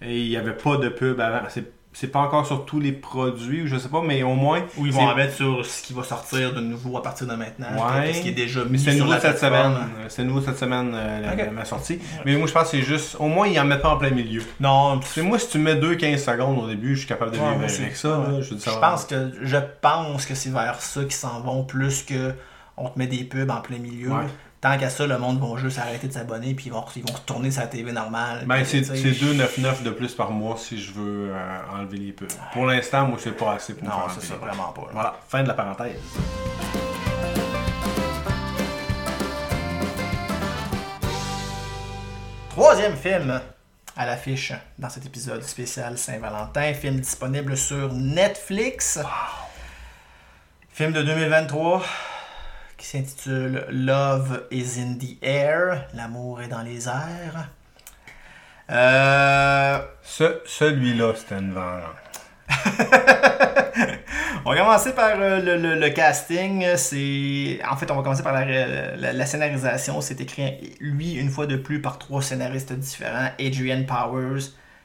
Et il n'y avait pas de pub avant. C'est, c'est pas encore sur tous les produits, ou je sais pas, mais au moins. Ou ils vont en mettre sur ce qui va sortir de nouveau à partir de maintenant. Ouais. Ce qui est déjà mis c'est nouveau cette semaine. Euh, C'est nouveau cette semaine euh, ma sortie. Mais moi je pense que c'est juste. Au moins ils en mettent pas en plein milieu. Non, Parce que moi si tu mets 2-15 secondes au début, je suis capable de Ouais, vivre avec ça. Là. je, pense que je pense que c'est vers ça qu'ils s'en vont plus que on te met des pubs en plein milieu. Ouais. Tant qu'à ça, le monde va juste arrêter de s'abonner puis ils vont, ils vont retourner sa TV normale. Ben, c'est tu sais, c'est 2,99 de plus par mois si je veux euh, enlever les pubs. Pour l'instant, moi, c'est pas assez pour Non, c'est ça, vraiment pas. là. Voilà, fin de la parenthèse. Troisième film à l'affiche dans cet épisode spécial Saint-Valentin. Film disponible sur Netflix. Film de 2023 qui s'intitule Love is in the air. L'amour est dans les airs. Euh, Ce, celui-là, c'était une vengeance. on va commencer par euh, le, le- le casting. C'est En fait, on va commencer par la, ré- la- la scénarisation. C'est écrit, lui, une fois de plus, par trois scénaristes différents. Adrian Powers,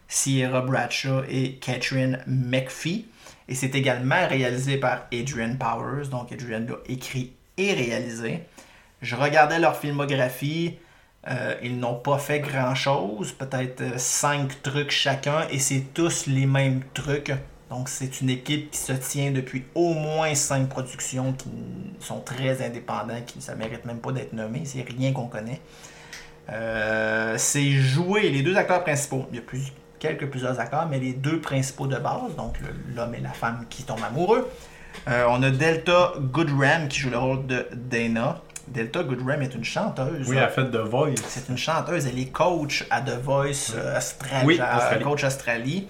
Sierra Bradshaw et Catherine McPhee. Et c'est également réalisé par Adrian Powers. Donc, Adrian l'a écrit et réalisé. Je regardais leur filmographie. Euh, ils n'ont pas fait grand-chose, peut-être euh, cinq trucs chacun, et c'est tous les mêmes trucs. Donc c'est une équipe qui se tient depuis au moins cinq productions qui sont très indépendants, qui ne mérite même pas d'être nommé, c'est rien qu'on connaît. Euh, c'est joué, les deux acteurs principaux, il y a plus, quelques plusieurs acteurs, mais les deux principaux de base, donc l'homme et la femme qui tombent amoureux. Euh, on a Delta Goodram qui joue le rôle de Dana. Delta Goodram est une chanteuse. Oui, elle a fait The Voice. C'est une chanteuse, elle est coach à The Voice euh, Australie, Oui, Australie. coach Australie.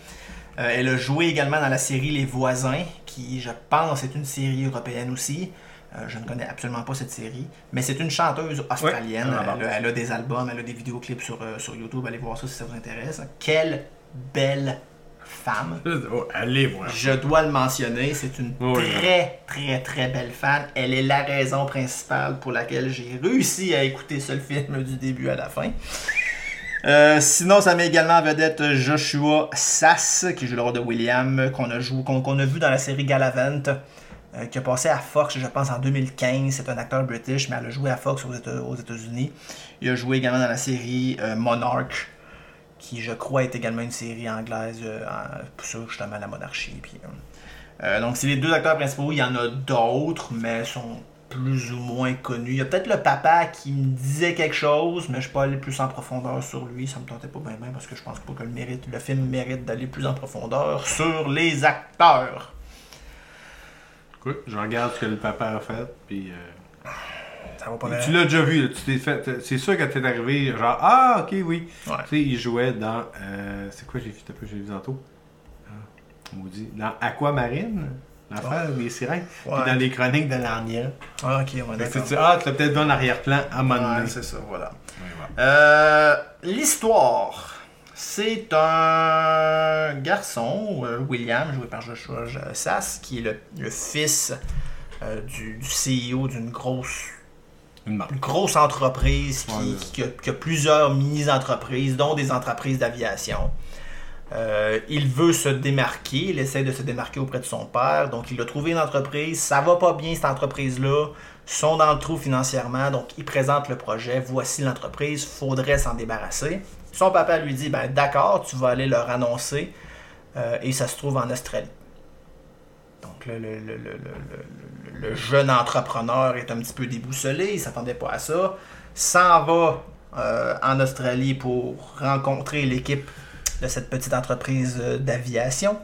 Euh, elle a joué également dans la série Les Voisins, qui je pense est une série européenne aussi. Euh, je ne connais absolument pas cette série, mais c'est une chanteuse australienne. Ah, elle, a, elle a des albums, elle a des vidéoclips sur, sur YouTube. Allez voir ça si ça vous intéresse. Quelle belle femme. Oh, allez voir. Je dois le mentionner, c'est une très très très belle fan. Elle est la raison principale pour laquelle j'ai réussi à écouter ce film du début à la fin. Euh, sinon, ça met également en vedette Joshua Sass, qui joue le rôle de William, qu'on a, joué, qu'on, qu'on a vu dans la série Galavant, euh, qui a passé à Fox, je pense, en 2015. C'est un acteur british, mais elle a joué à Fox aux États-Unis. Il a joué également dans la série euh, Monarch, qui je crois est également une série anglaise euh, sur justement la monarchie. Puis, euh, euh, donc c'est les deux acteurs principaux, il y en a d'autres, mais sont plus ou moins connus. Il y a peut-être le papa qui me disait quelque chose, mais je suis pas allé plus en profondeur sur lui, ça me tentait pas bien parce que je pense pas que le, mérite, le film mérite d'aller plus en profondeur sur les acteurs. Écoute, je regarde ce que le papa a fait, puis... euh, Ça va pas Tu l'as déjà vu, là, tu t'es fait. C'est sûr que t'es arrivé, genre, ah, ok, oui. Ouais. Tu sais, il jouait dans. euh, c'est quoi j'ai vu, t'as pas, j'ai vu tantôt? Ah, maudit. Dans Aquamarine, l'affaire des sirènes. Puis Ouais. dans les chroniques de l'Arnière. Ah, ok, ouais, d'accord. tu- ah, tu l'as peut-être vu en arrière-plan à moment Ouais, c'est ça, voilà. Ouais, voilà. Euh, L'histoire. C'est un garçon, euh, William, joué par Joshua Sass, qui est le, le fils euh, du, du CEO d'une grosse, Une grosse entreprise qui, Ouais. qui a, qui a plusieurs mini-entreprises, dont des entreprises d'aviation. Euh, il veut se démarquer, il essaie de se démarquer auprès de son père, donc il a trouvé une entreprise, ça va pas bien cette entreprise-là, sont dans le trou financièrement, donc il présente le projet, voici l'entreprise, faudrait s'en débarrasser. Son papa lui dit, ben d'accord, tu vas aller leur annoncer, euh, et ça se trouve en Australie. Donc le, le- le- le- jeune entrepreneur est un petit peu déboussolé, il s'attendait pas à ça, s'en va euh, en Australie pour rencontrer l'équipe de cette petite entreprise euh, d'aviation,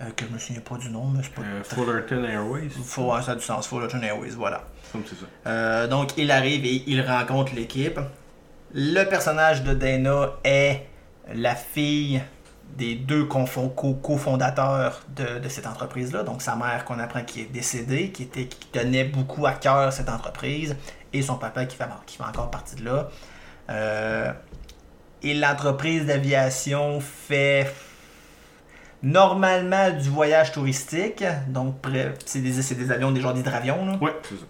euh, que je me souviens pas du nom, mais c'est pas... Euh, Fullerton Airways. Faut, ça a du sens, Fullerton Airways, voilà. Comme c'est ça. Euh, donc, il arrive et il rencontre l'équipe. Le personnage de Dana est la fille des deux cofondateurs de, de cette entreprise-là. Donc, sa mère qu'on apprend qui est décédée, qui, était, qui tenait beaucoup à cœur cette entreprise, et son papa qui fait, encore partie de là. Euh, et l'entreprise d'aviation fait normalement du voyage touristique. Donc, c'est des, des avions, des genres d'hydravions. Ouais, c'est ça.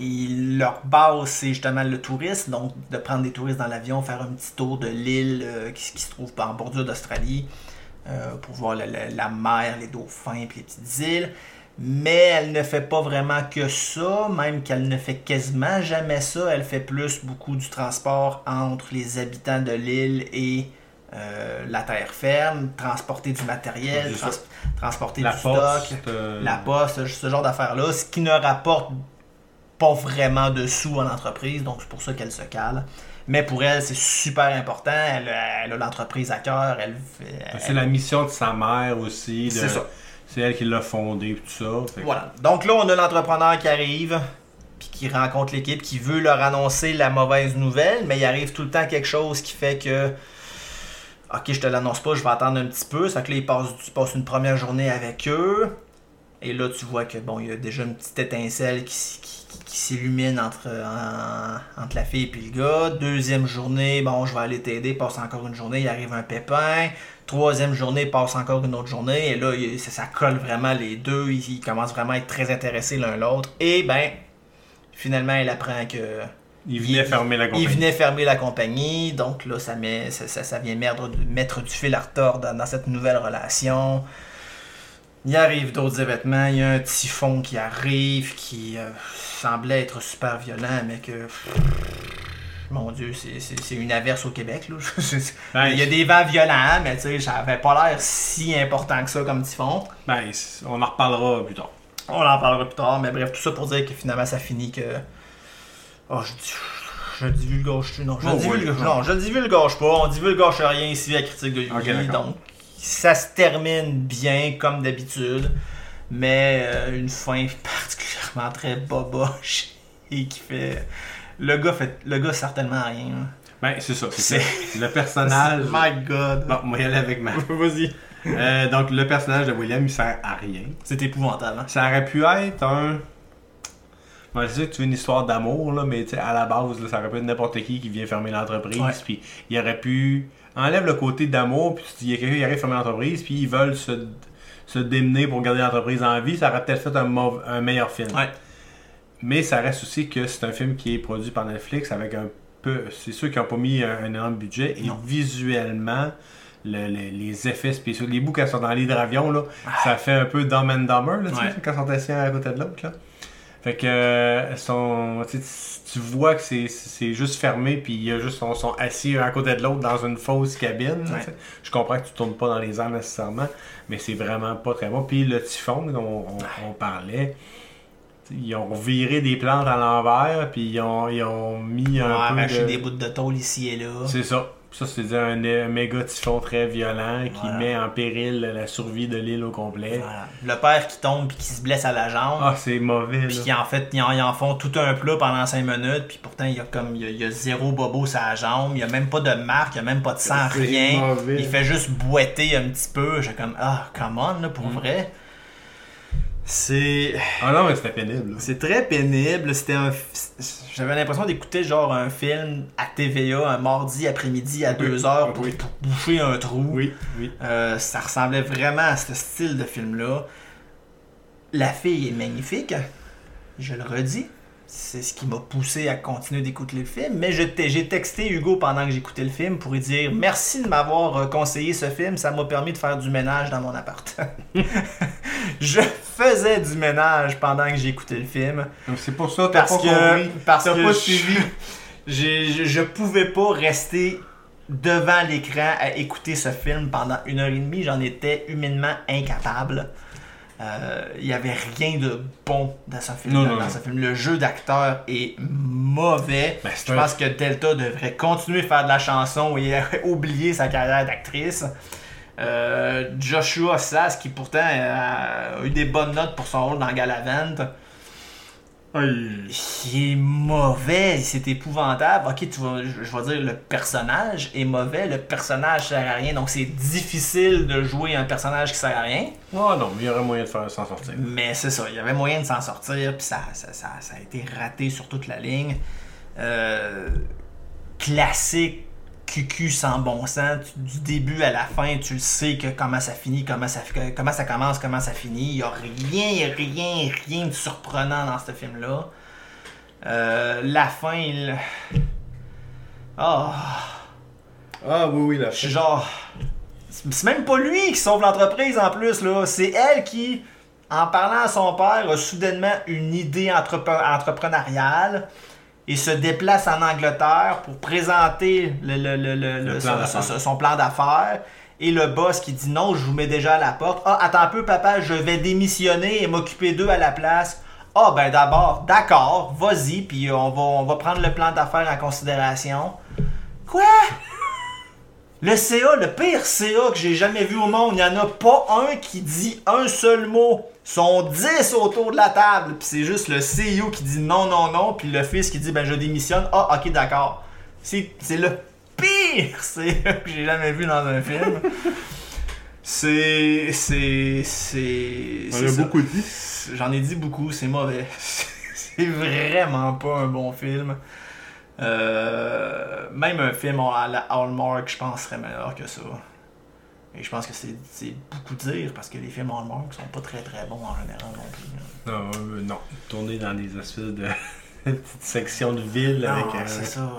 Et leur base, c'est justement le tourisme, donc de prendre des touristes dans l'avion, faire un petit tour de l'île euh, qui, qui se trouve en bordure d'Australie, euh, pour voir la, la- la mer, les dauphins puis les petites îles. Mais elle ne fait pas vraiment que ça, même qu'elle ne fait quasiment jamais ça. Elle fait plus beaucoup du transport entre les habitants de l'île et euh, la terre ferme, transporter du matériel, trans- transporter La du poste. stock euh, la poste, ce, ce genre d'affaires-là, ce qui ne rapporte pas vraiment de sous à l'entreprise, donc c'est pour ça qu'elle se cale. Mais pour elle, c'est super important. Elle, a- elle a l'entreprise à cœur. Elle, C'est la mission de sa mère aussi. de- C'est ça. C'est elle qui l'a fondé, tout ça. Voilà. Donc là, on a l'entrepreneur qui arrive, puis qui rencontre l'équipe, qui veut leur annoncer la mauvaise nouvelle, mais il arrive tout le temps quelque chose qui fait que. Ok, je te l'annonce pas, je vais attendre un petit peu. Ça fait que là, il passe, une première journée avec eux. Et là, tu vois que bon, il y a déjà une petite étincelle qui, s- qui- qui- qui s'illumine entre, en- entre la fille et le gars. Deuxième journée, bon, je vais aller t'aider, passe encore une journée, il arrive un pépin. Troisième journée, passe encore une autre journée. Et là, il- ça, ça colle vraiment les deux. Ils, ils commencent vraiment à être très intéressés l'un l'autre. Et ben, finalement, elle apprend que Il venait fermer la compagnie. il venait fermer la compagnie, donc là, ça, met, ça, ça- ça vient mettre, mettre du fil à retordre dans, dans cette nouvelle relation. Il arrive d'autres événements, il y a un typhon qui arrive, qui euh, semblait être super violent, mais que pff, mon Dieu, c'est- une averse au Québec. Là. Ben, Il y a des vents violents, mais tu sais, ça avait pas l'air si important que ça comme typhon. Ben, on en reparlera plus tard. On en parlera plus tard, mais bref, tout ça pour dire que finalement ça finit que. Oh, je dis. Je divulgage non, je Oh, divulgage, oui. non, je divulgage pas, on divulgage rien ici à Critique de Yugi, Ok, d'accord. donc ça se termine bien comme d'habitude, mais euh, une fin particulièrement très boboche et qui fait... Le gars fait... Le gars à rien. hein. Ben, c'est ça. c'est Le personnage. My god. Bon, on va y aller avec ma. Vas-y. Euh, donc, le personnage de William, il sert à rien. C'est épouvantable. hein. Ça aurait pu être un. Bon, je sais que tu veux une histoire d'amour, là, mais tu sais, à la base, là, ça aurait pu être n'importe qui qui vient fermer l'entreprise. Puis il aurait pu. Enlève le côté d'amour, puis tu dis, il y a quelqu'un qui arrive à fermer l'entreprise, puis ils veulent se, se démener pour garder l'entreprise en vie. Ça aurait peut-être fait un, un meilleur film. Ouais. Mais ça reste aussi que c'est un film qui est produit par Netflix avec un peu. C'est sûr qu'ils n'ont pas mis un, un énorme budget. Et Non. visuellement, le- le- les effets spéciaux, les bouts qu'elles sont dans l'hydravion, là, Ah. ça fait un peu Dumb and Dumber, là, Ouais. quand ils sont assis à côté de l'autre. Fait que euh, sont, tu, vois que c'est- juste fermé, puis il y a juste, ils sont assis un à côté de l'autre dans une fausse cabine. Ouais. Je comprends que tu tournes pas dans les airs nécessairement, mais c'est vraiment pas très bon. Puis le typhon dont on, on parlait, ils ont viré des plantes à l'envers, puis ils ont, ils ont mis On un peu arraché de... des bouts de tôle ici et là. C'est ça. Ça, c'est un, un méga typhon très violent qui Voilà. met en péril la survie de l'île au complet. Voilà. Le père qui tombe puis qui se blesse à la jambe. Ah, c'est mauvais, Puis qui en fait, ils en, ils en font tout un plat pendant 5 minutes, puis pourtant il y a comme il y a, il y a zéro bobo sur la jambe, il y a même pas de marque, il y a même pas de sang, rien. mauvais. Il fait juste boiter un petit peu. J'ai comme ah, come on là Mm. pour vrai. C'est Ah non, mais c'était pénible. c'est très pénible, c'était un j'avais l'impression d'écouter genre un film à TVA un mardi après-midi à 2 heures pour, oui. pour boucher un trou. Oui, oui. Euh, ça ressemblait vraiment à ce style de film-là. La fille est magnifique, je le redis. C'est ce qui m'a poussé à continuer d'écouter le film. Mais j'ai texté Hugo pendant que j'écoutais le film pour lui dire merci de m'avoir euh, conseillé ce film. Ça m'a permis de faire du ménage dans mon appart. je faisais du ménage pendant que j'écoutais le film. C'est pour ça que Parce pas que, compris. parce T'as que pas suivi. je, je pouvais pas rester devant l'écran à écouter ce film pendant une heure et demie. J'en étais humainement incapable. Euh, Il y avait rien de bon dans ce film. Non, non, dans non. ce film. Le jeu d'acteur est mauvais. Ben, Je pense que Delta devrait continuer à faire de la chanson et oublier sa carrière d'actrice. Euh, Joshua Sass, qui pourtant euh, a eu des bonnes notes pour son rôle dans Galavant, il est mauvais, c'est épouvantable. Ok, tu vas, je, je vais dire le personnage est mauvais, le personnage sert à rien, donc c'est difficile de jouer un personnage qui sert à rien. Ah non, mais il y aurait moyen de faire s'en sortir. Mais c'est ça, il y avait moyen de s'en sortir, puis ça, ça, ça, ça a été raté sur toute la ligne. Euh, classique QQ sans bon sens, tu- du début à la fin, tu le sais que comment ça finit, comment ça, comment ça commence, comment ça finit. Il n'y a rien, rien, rien de surprenant dans ce film-là. Euh, la fin, il... Ah, Ah oui, oui, la je suis genre. C'est même pas lui qui sauve l'entreprise en plus, là. C'est elle qui, en parlant à son père, a soudainement une idée entrepreneuriale et se déplace en Angleterre pour présenter le, le- le- le- Le le- plan son, d'affaires. son- son plan d'affaires. Et le boss qui dit non, je vous mets déjà à la porte. Ah, attends un peu, papa, je vais démissionner et m'occuper d'eux à la place. Ah, ben d'abord, d'accord, vas-y, puis on va, on va prendre le plan d'affaires en considération. Quoi? Le CA, le pire CA que j'ai jamais vu au monde, il n'y en a pas un qui dit un seul mot. Ils sont 10 autour de la table, puis c'est juste le CEO qui dit non, non, non, puis le fils qui dit ben je démissionne. Ah, ok, d'accord. C'est le pire CA que j'ai jamais vu dans un film. C'est. C'est. C'est. Ça. beaucoup dit? J'en ai dit beaucoup, c'est mauvais. c'est vraiment pas un bon film. Euh, même un film à la Hallmark, je pense, serait meilleur que ça. Et je pense que c'est beaucoup dire parce que les films Hallmark sont pas très très bons en général non plus. Non, euh, non. Tourner dans des espèces de petites sections de ville Non, avec. euh, c'est ça.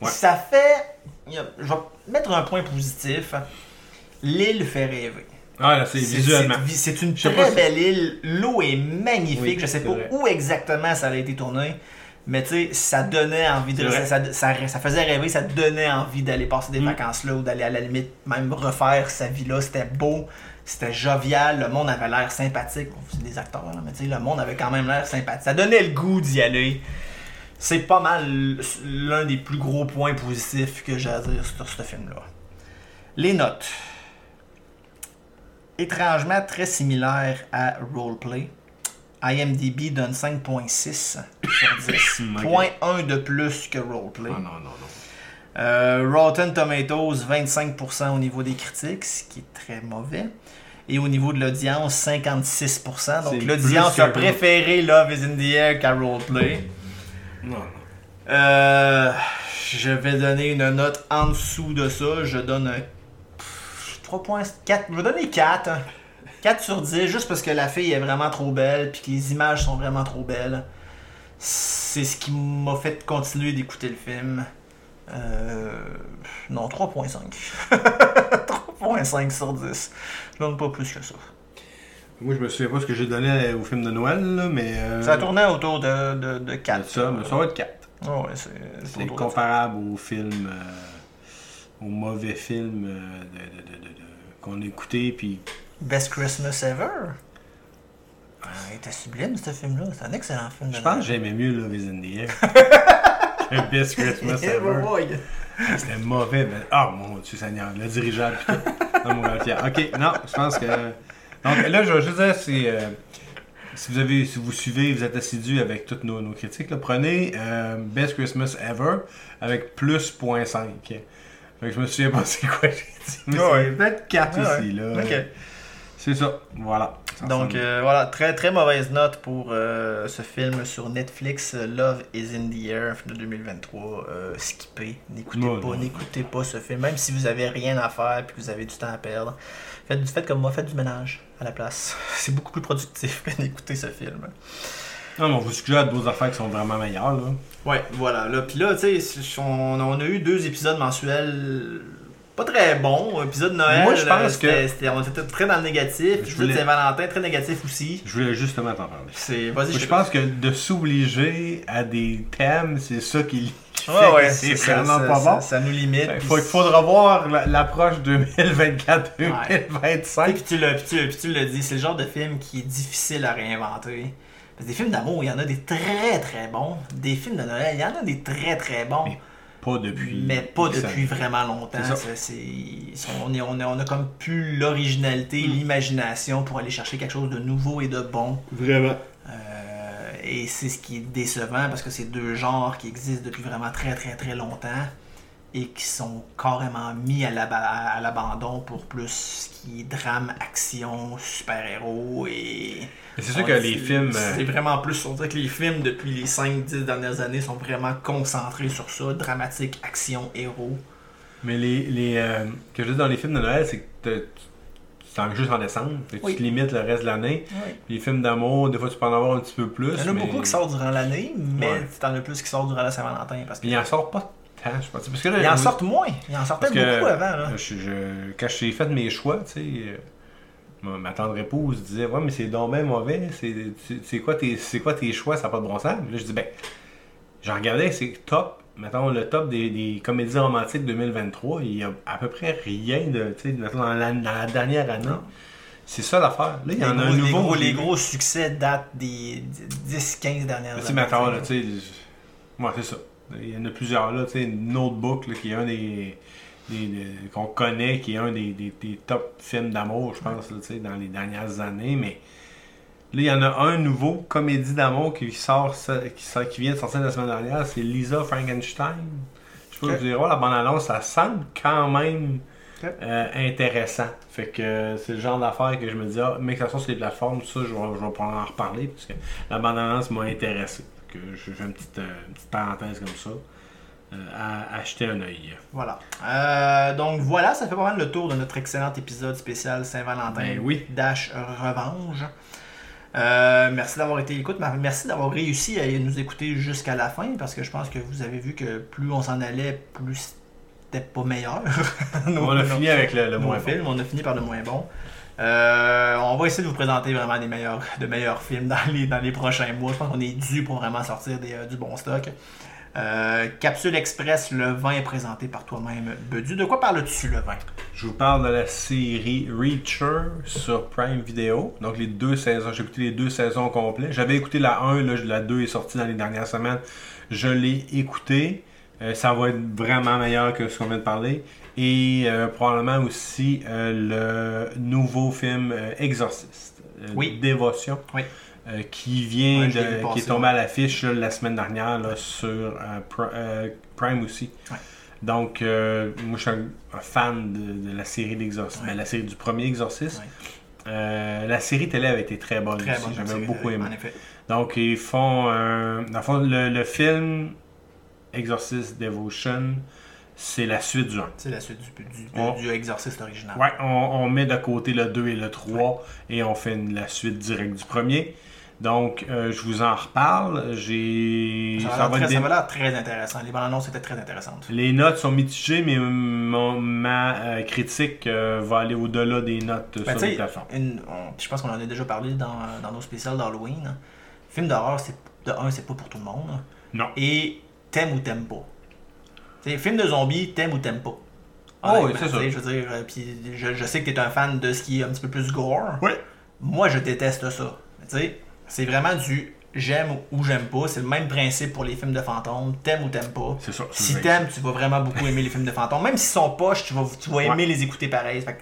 Ouais. Ça fait. Je vais mettre un point positif. L'île fait rêver. Ah là, c'est visuellement. C'est une très si- belle île. L'eau est magnifique. Oui, je sais pas vrai. où exactement ça a été tourné. Mais tu sais, ça donnait envie de. Ça, ça, ça faisait rêver, ça donnait envie d'aller passer des Mm. vacances là ou d'aller à la limite même refaire sa vie là. C'était beau, c'était jovial, le monde avait l'air sympathique. Bon, C'est des acteurs, là, mais tu sais, le monde avait quand même l'air sympathique. Ça donnait le goût d'y aller. C'est pas mal l'un des plus gros points positifs que j'ai à dire sur ce film-là. Les notes. Étrangement très similaire à Roleplay. IMDB donne 5.6 sur 10. Ok. Point 1 de plus que Roleplay. Ah non, non, non. Euh, Rotten Tomatoes, 25% au niveau des critiques, ce qui est très mauvais. Et au niveau de l'audience, 56%. Donc l'audience a préféré Love is in the Air qu'à Roleplay. Non, non. Euh, je vais donner une note en dessous de ça. Je donne un 3.4. Je vais donner 4. Hein. 4 sur 10, juste parce que la fille est vraiment trop belle, puis que les images sont vraiment trop belles. C'est ce qui m'a fait continuer d'écouter le film. Euh, non, 3.5. 3.5 sur 10. Je donne pas plus que ça. Moi, je me souviens pas ce que j'ai donné au film de Noël, là, mais. euh, Ça tournait autour de, de, de 4. Ça, mais ça va être 4. Oh, ouais, c'est comparable au film, euh, au mauvais film euh, de- qu'on a écouté, puis Best Christmas Ever. Ah, il était sublime ce film-là. C'est un excellent film. de je pense que j'aimais mieux Love is in the Air. que Best Christmas Ever. boy. C'était mauvais, mais. Ah mon Dieu Seigneur, le dirigeable tout. Non, mon. Ok, non, je pense que. Donc là, je vais juste dire, c'est. euh, si vous avez, si vous suivez, vous êtes assidu avec toutes nos, nos critiques, là, prenez euh, Best Christmas Ever avec plus 0.5. Fait que je me souviens pas c'est quoi j'ai dit. Mais Ouais. c'est peut-être 4 Ouais, aussi, là. Ok. C'est ça, voilà. Ça Donc euh, voilà, très très mauvaise note pour euh, ce film sur Netflix, Love is in the Air, film de 2023. Euh, skippez, n'écoutez pas, n'écoutez pas ce film, même si vous avez rien à faire et que vous avez du temps à perdre. Faites, faites comme moi, faites du ménage à la place. C'est beaucoup plus productif que d'écouter ce film. Non, mais on vous suggère d'autres affaires qui sont vraiment meilleures, là. Ouais, voilà. Là, puis là, tu sais, on, on a eu deux épisodes mensuels pas très bons. Épisode de Noël, Moi, je pense c'était- que- c'était- on était très dans le négatif. Je voulais- Saint-Valentin, très négatif aussi. Je voulais justement t'en parler. C'est, vas-y, Je pense que de s'obliger à des thèmes, c'est ça qui, fait Ouais, ouais, que c'est vraiment ça- pas ça- bon. Ça nous limite. Il puis faut, faudra voir la- l'approche 2024-2025. Puis tu l'as puis tu- puis tu dit, c'est le genre de film qui est difficile à réinventer. Parce que des films d'amour, il y en a des très très bons. Des films de Noël, il y en a des très très bons. Mais Pas depuis. Mais pas ça- depuis vraiment longtemps. Ça. On, est, on, est- on a comme plus l'originalité, Mm. l'imagination pour aller chercher quelque chose de nouveau et de bon. Vraiment. Euh, et c'est ce qui est décevant parce que c'est deux genres qui existent depuis vraiment très très très longtemps et qui sont carrément mis à l'aba- à l'abandon pour plus ce qui est drame, action, super-héros et... C'est sûr on que dit- les films. euh, C'est vraiment plus... On dirait que les films depuis les 5-10 dernières années sont vraiment concentrés sur ça. Dramatique, action, héros. Mais les. les euh, que je dis dans les films de Noël, c'est que tu t'en juste en décembre. Oui. Tu te limites le reste de l'année. Oui. Les films d'amour, des fois, tu peux en avoir un petit peu plus. Il y en a mais... beaucoup qui sortent durant l'année, mais Ouais. t'en as plus qui sortent durant la Saint-Valentin parce que... Puis ils en sortent pas tant, je pense. Parce que là, Ils en sortent moins. Ils en sortaient beaucoup avant. Là. je- je- quand j'ai fait mes choix, tu sais, euh, ma, tendre épouse disait Ouais, mais c'est donc bien mauvais. C'est quoi, tes- c'est quoi tes choix Ça n'a pas de bon sens. Puis là, je dis Ben, j'en regardais, c'est top. Mettons le top des, des comédies romantiques 2023. Il y a à peu près rien de. Tu sais, mettons, dans la, dans la dernière année. Non. C'est ça l'affaire. Là, il y les, en a gros, un les nouveau. gros- que les gros succès datent des 10-15 dernières tu sais, années. mettons, là, tu sais. Ouais, c'est ça. Il y en a plusieurs, là. Tu sais, Notebook, là, qui est un des. des- des- qu'on connaît, qui est un des, des- top films d'amour, je pense, là, tu sais, dans les dernières années. Mais là, il y en a un nouveau, comédie d'amour, qui sort, qui, sort- qui vient de sortir la semaine dernière. C'est Lisa Frankenstein. Je sais pas Ok. si vous direz, la bande annonce, ça semble quand même. Euh, intéressant. Fait que euh, c'est le genre d'affaire que je me dis, ah, mais que ça soit sur les plateformes, ça, je vais, je vais pouvoir en reparler, parce que la bande-annonce m'a intéressé. Que je fais une petite, euh, une petite parenthèse comme ça. euh, à acheter un œil. Voilà. Euh, donc voilà, ça fait pas mal le tour de notre excellent épisode spécial Saint-Valentin Ben oui. Dash Revanche. Euh, merci d'avoir été. Ma- Merci d'avoir réussi à nous écouter jusqu'à la fin parce que je pense que vous avez vu que plus on s'en allait, plus c'était pas meilleur. Nos- On a fini avec le, moins bon. films. On a fini par le moins bon. Euh, on va essayer de vous présenter vraiment des meilleurs, de meilleurs films dans les, prochains mois. Je pense qu'on est dû pour vraiment sortir euh, du bon stock. Euh, Capsule Express, le vin est présenté par toi-même, Bedu. De quoi parles-tu, le vin? Je vous parle de la série Reacher sur Prime Video. Donc, les deux saisons. J'ai écouté les deux saisons complètes. J'avais écouté la 1, là, la 2 est sortie dans les dernières semaines. Je l'ai écouté. Ça va être vraiment meilleur que ce qu'on vient de parler. Et euh, probablement aussi euh, le nouveau film euh, Exorciste, Oui. Dévotion, Oui. euh, qui vient Ouais, de- qui est tombé ouais. à l'affiche la semaine dernière là, sur euh, Pri- euh, Prime aussi. Donc, moi, je suis un, un fan de, de la série d'Exorciste. Ben, la série du premier Exorciste. La série télé avait été très bonne Très aussi, j'avais beaucoup aimé. Donc, ils font. dans le fond, le, le film Exorcist Devotion, c'est la suite du 1. C'est la suite du, du, du, On- du Exorciste original. Ouais, on, on met de côté le 2 et le 3 et on fait une- la suite directe du premier. Donc, euh, je vous en reparle. J'ai. Ça va l'air être très, des- très intéressant. Les bandes annonces étaient très intéressantes. Les notes sont mitigées, mais mon- ma euh, critique euh, va aller au-delà des notes euh, Ben, sur les plateformes. une- on- je pense qu'on en a déjà parlé dans, dans nos spéciales d'Halloween. Film d'horreur, c'est de un, c'est pas pour tout le monde. Non. Et t'aimes ou t'aimes pas. Tu sais, film de zombies, t'aimes ou t'aimes pas. Oh, oui, c'est ça. Je veux dire, euh, puis je, je sais que t'es un fan de ce qui est un petit peu plus gore. Oui. Moi, je déteste ça. Mais Tu sais, c'est vraiment du j'aime ou j'aime pas. C'est le même principe pour les films de fantômes. T'aimes ou t'aimes pas. C'est ça. Si t'aimes, tu vas vraiment beaucoup aimer les films de fantômes. Même s'ils sont poches, tu vas, tu vas aimer Ouais. les écouter pareil. Fait que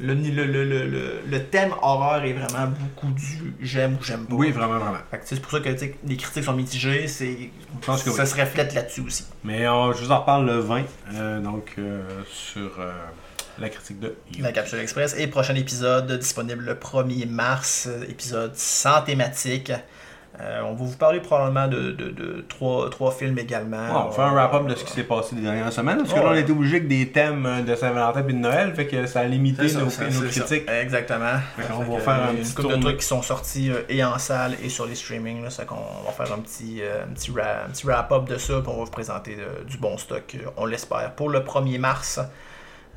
le, le, le, le, thème horreur est vraiment beaucoup du j'aime ou j'aime pas. Oui, vraiment, vraiment. C'est pour ça que les critiques sont mitigées. C'est, ça oui. se reflète là-dessus aussi. Mais euh, je vous en reparle le 20, euh, donc euh, sur euh, la critique de. La Capsule Express. Et prochain épisode disponible le 1er mars, épisode sans thématique. Euh, on va vous parler probablement de, de, de trois, trois films également. Ouais, on fait un wrap-up de ce qui s'est passé les dernières semaines, parce que Ouais. là, on était obligé avec des thèmes euh, de Saint-Valentin et de Noël, fait que ça a limité ça, nos, ça. critiques. Exactement. Fait Fait va que, faire un petit couple de trucs qui sont sortis euh, et en salle et sur les streamings. Là, ça qu'on on va faire un petit, euh, un petit, wrap, un petit wrap-up de ça, puis on va vous présenter du bon stock, on l'espère, pour le 1er mars.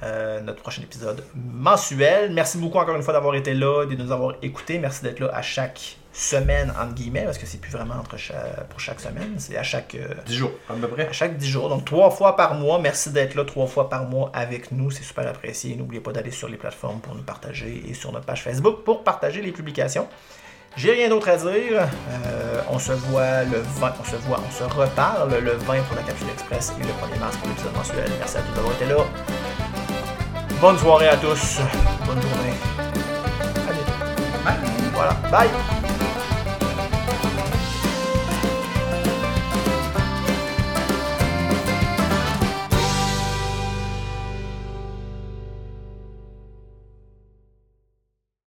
euh, notre prochain épisode mensuel. Merci beaucoup encore une fois d'avoir été là, de nous avoir écoutés. Merci d'être là à chaque semaine, entre guillemets, parce que c'est plus vraiment entre chaque- pour chaque semaine, c'est à chaque, euh, 10 jours, à peu près. à chaque 10 jours. Donc, trois fois par mois. Merci d'être là trois fois par mois avec nous. C'est super apprécié. N'oubliez pas d'aller sur les plateformes pour nous partager et sur notre page Facebook pour partager les publications. J'ai rien d'autre à dire. Euh, on se voit le 20, on se voit, on se reparle le 20 pour la Capsule Express et le 1er mars pour l'épisode mensuel. Merci à tous d'avoir été là. Bonne soirée à tous. Bonne journée. Bientôt. Voilà. Bye.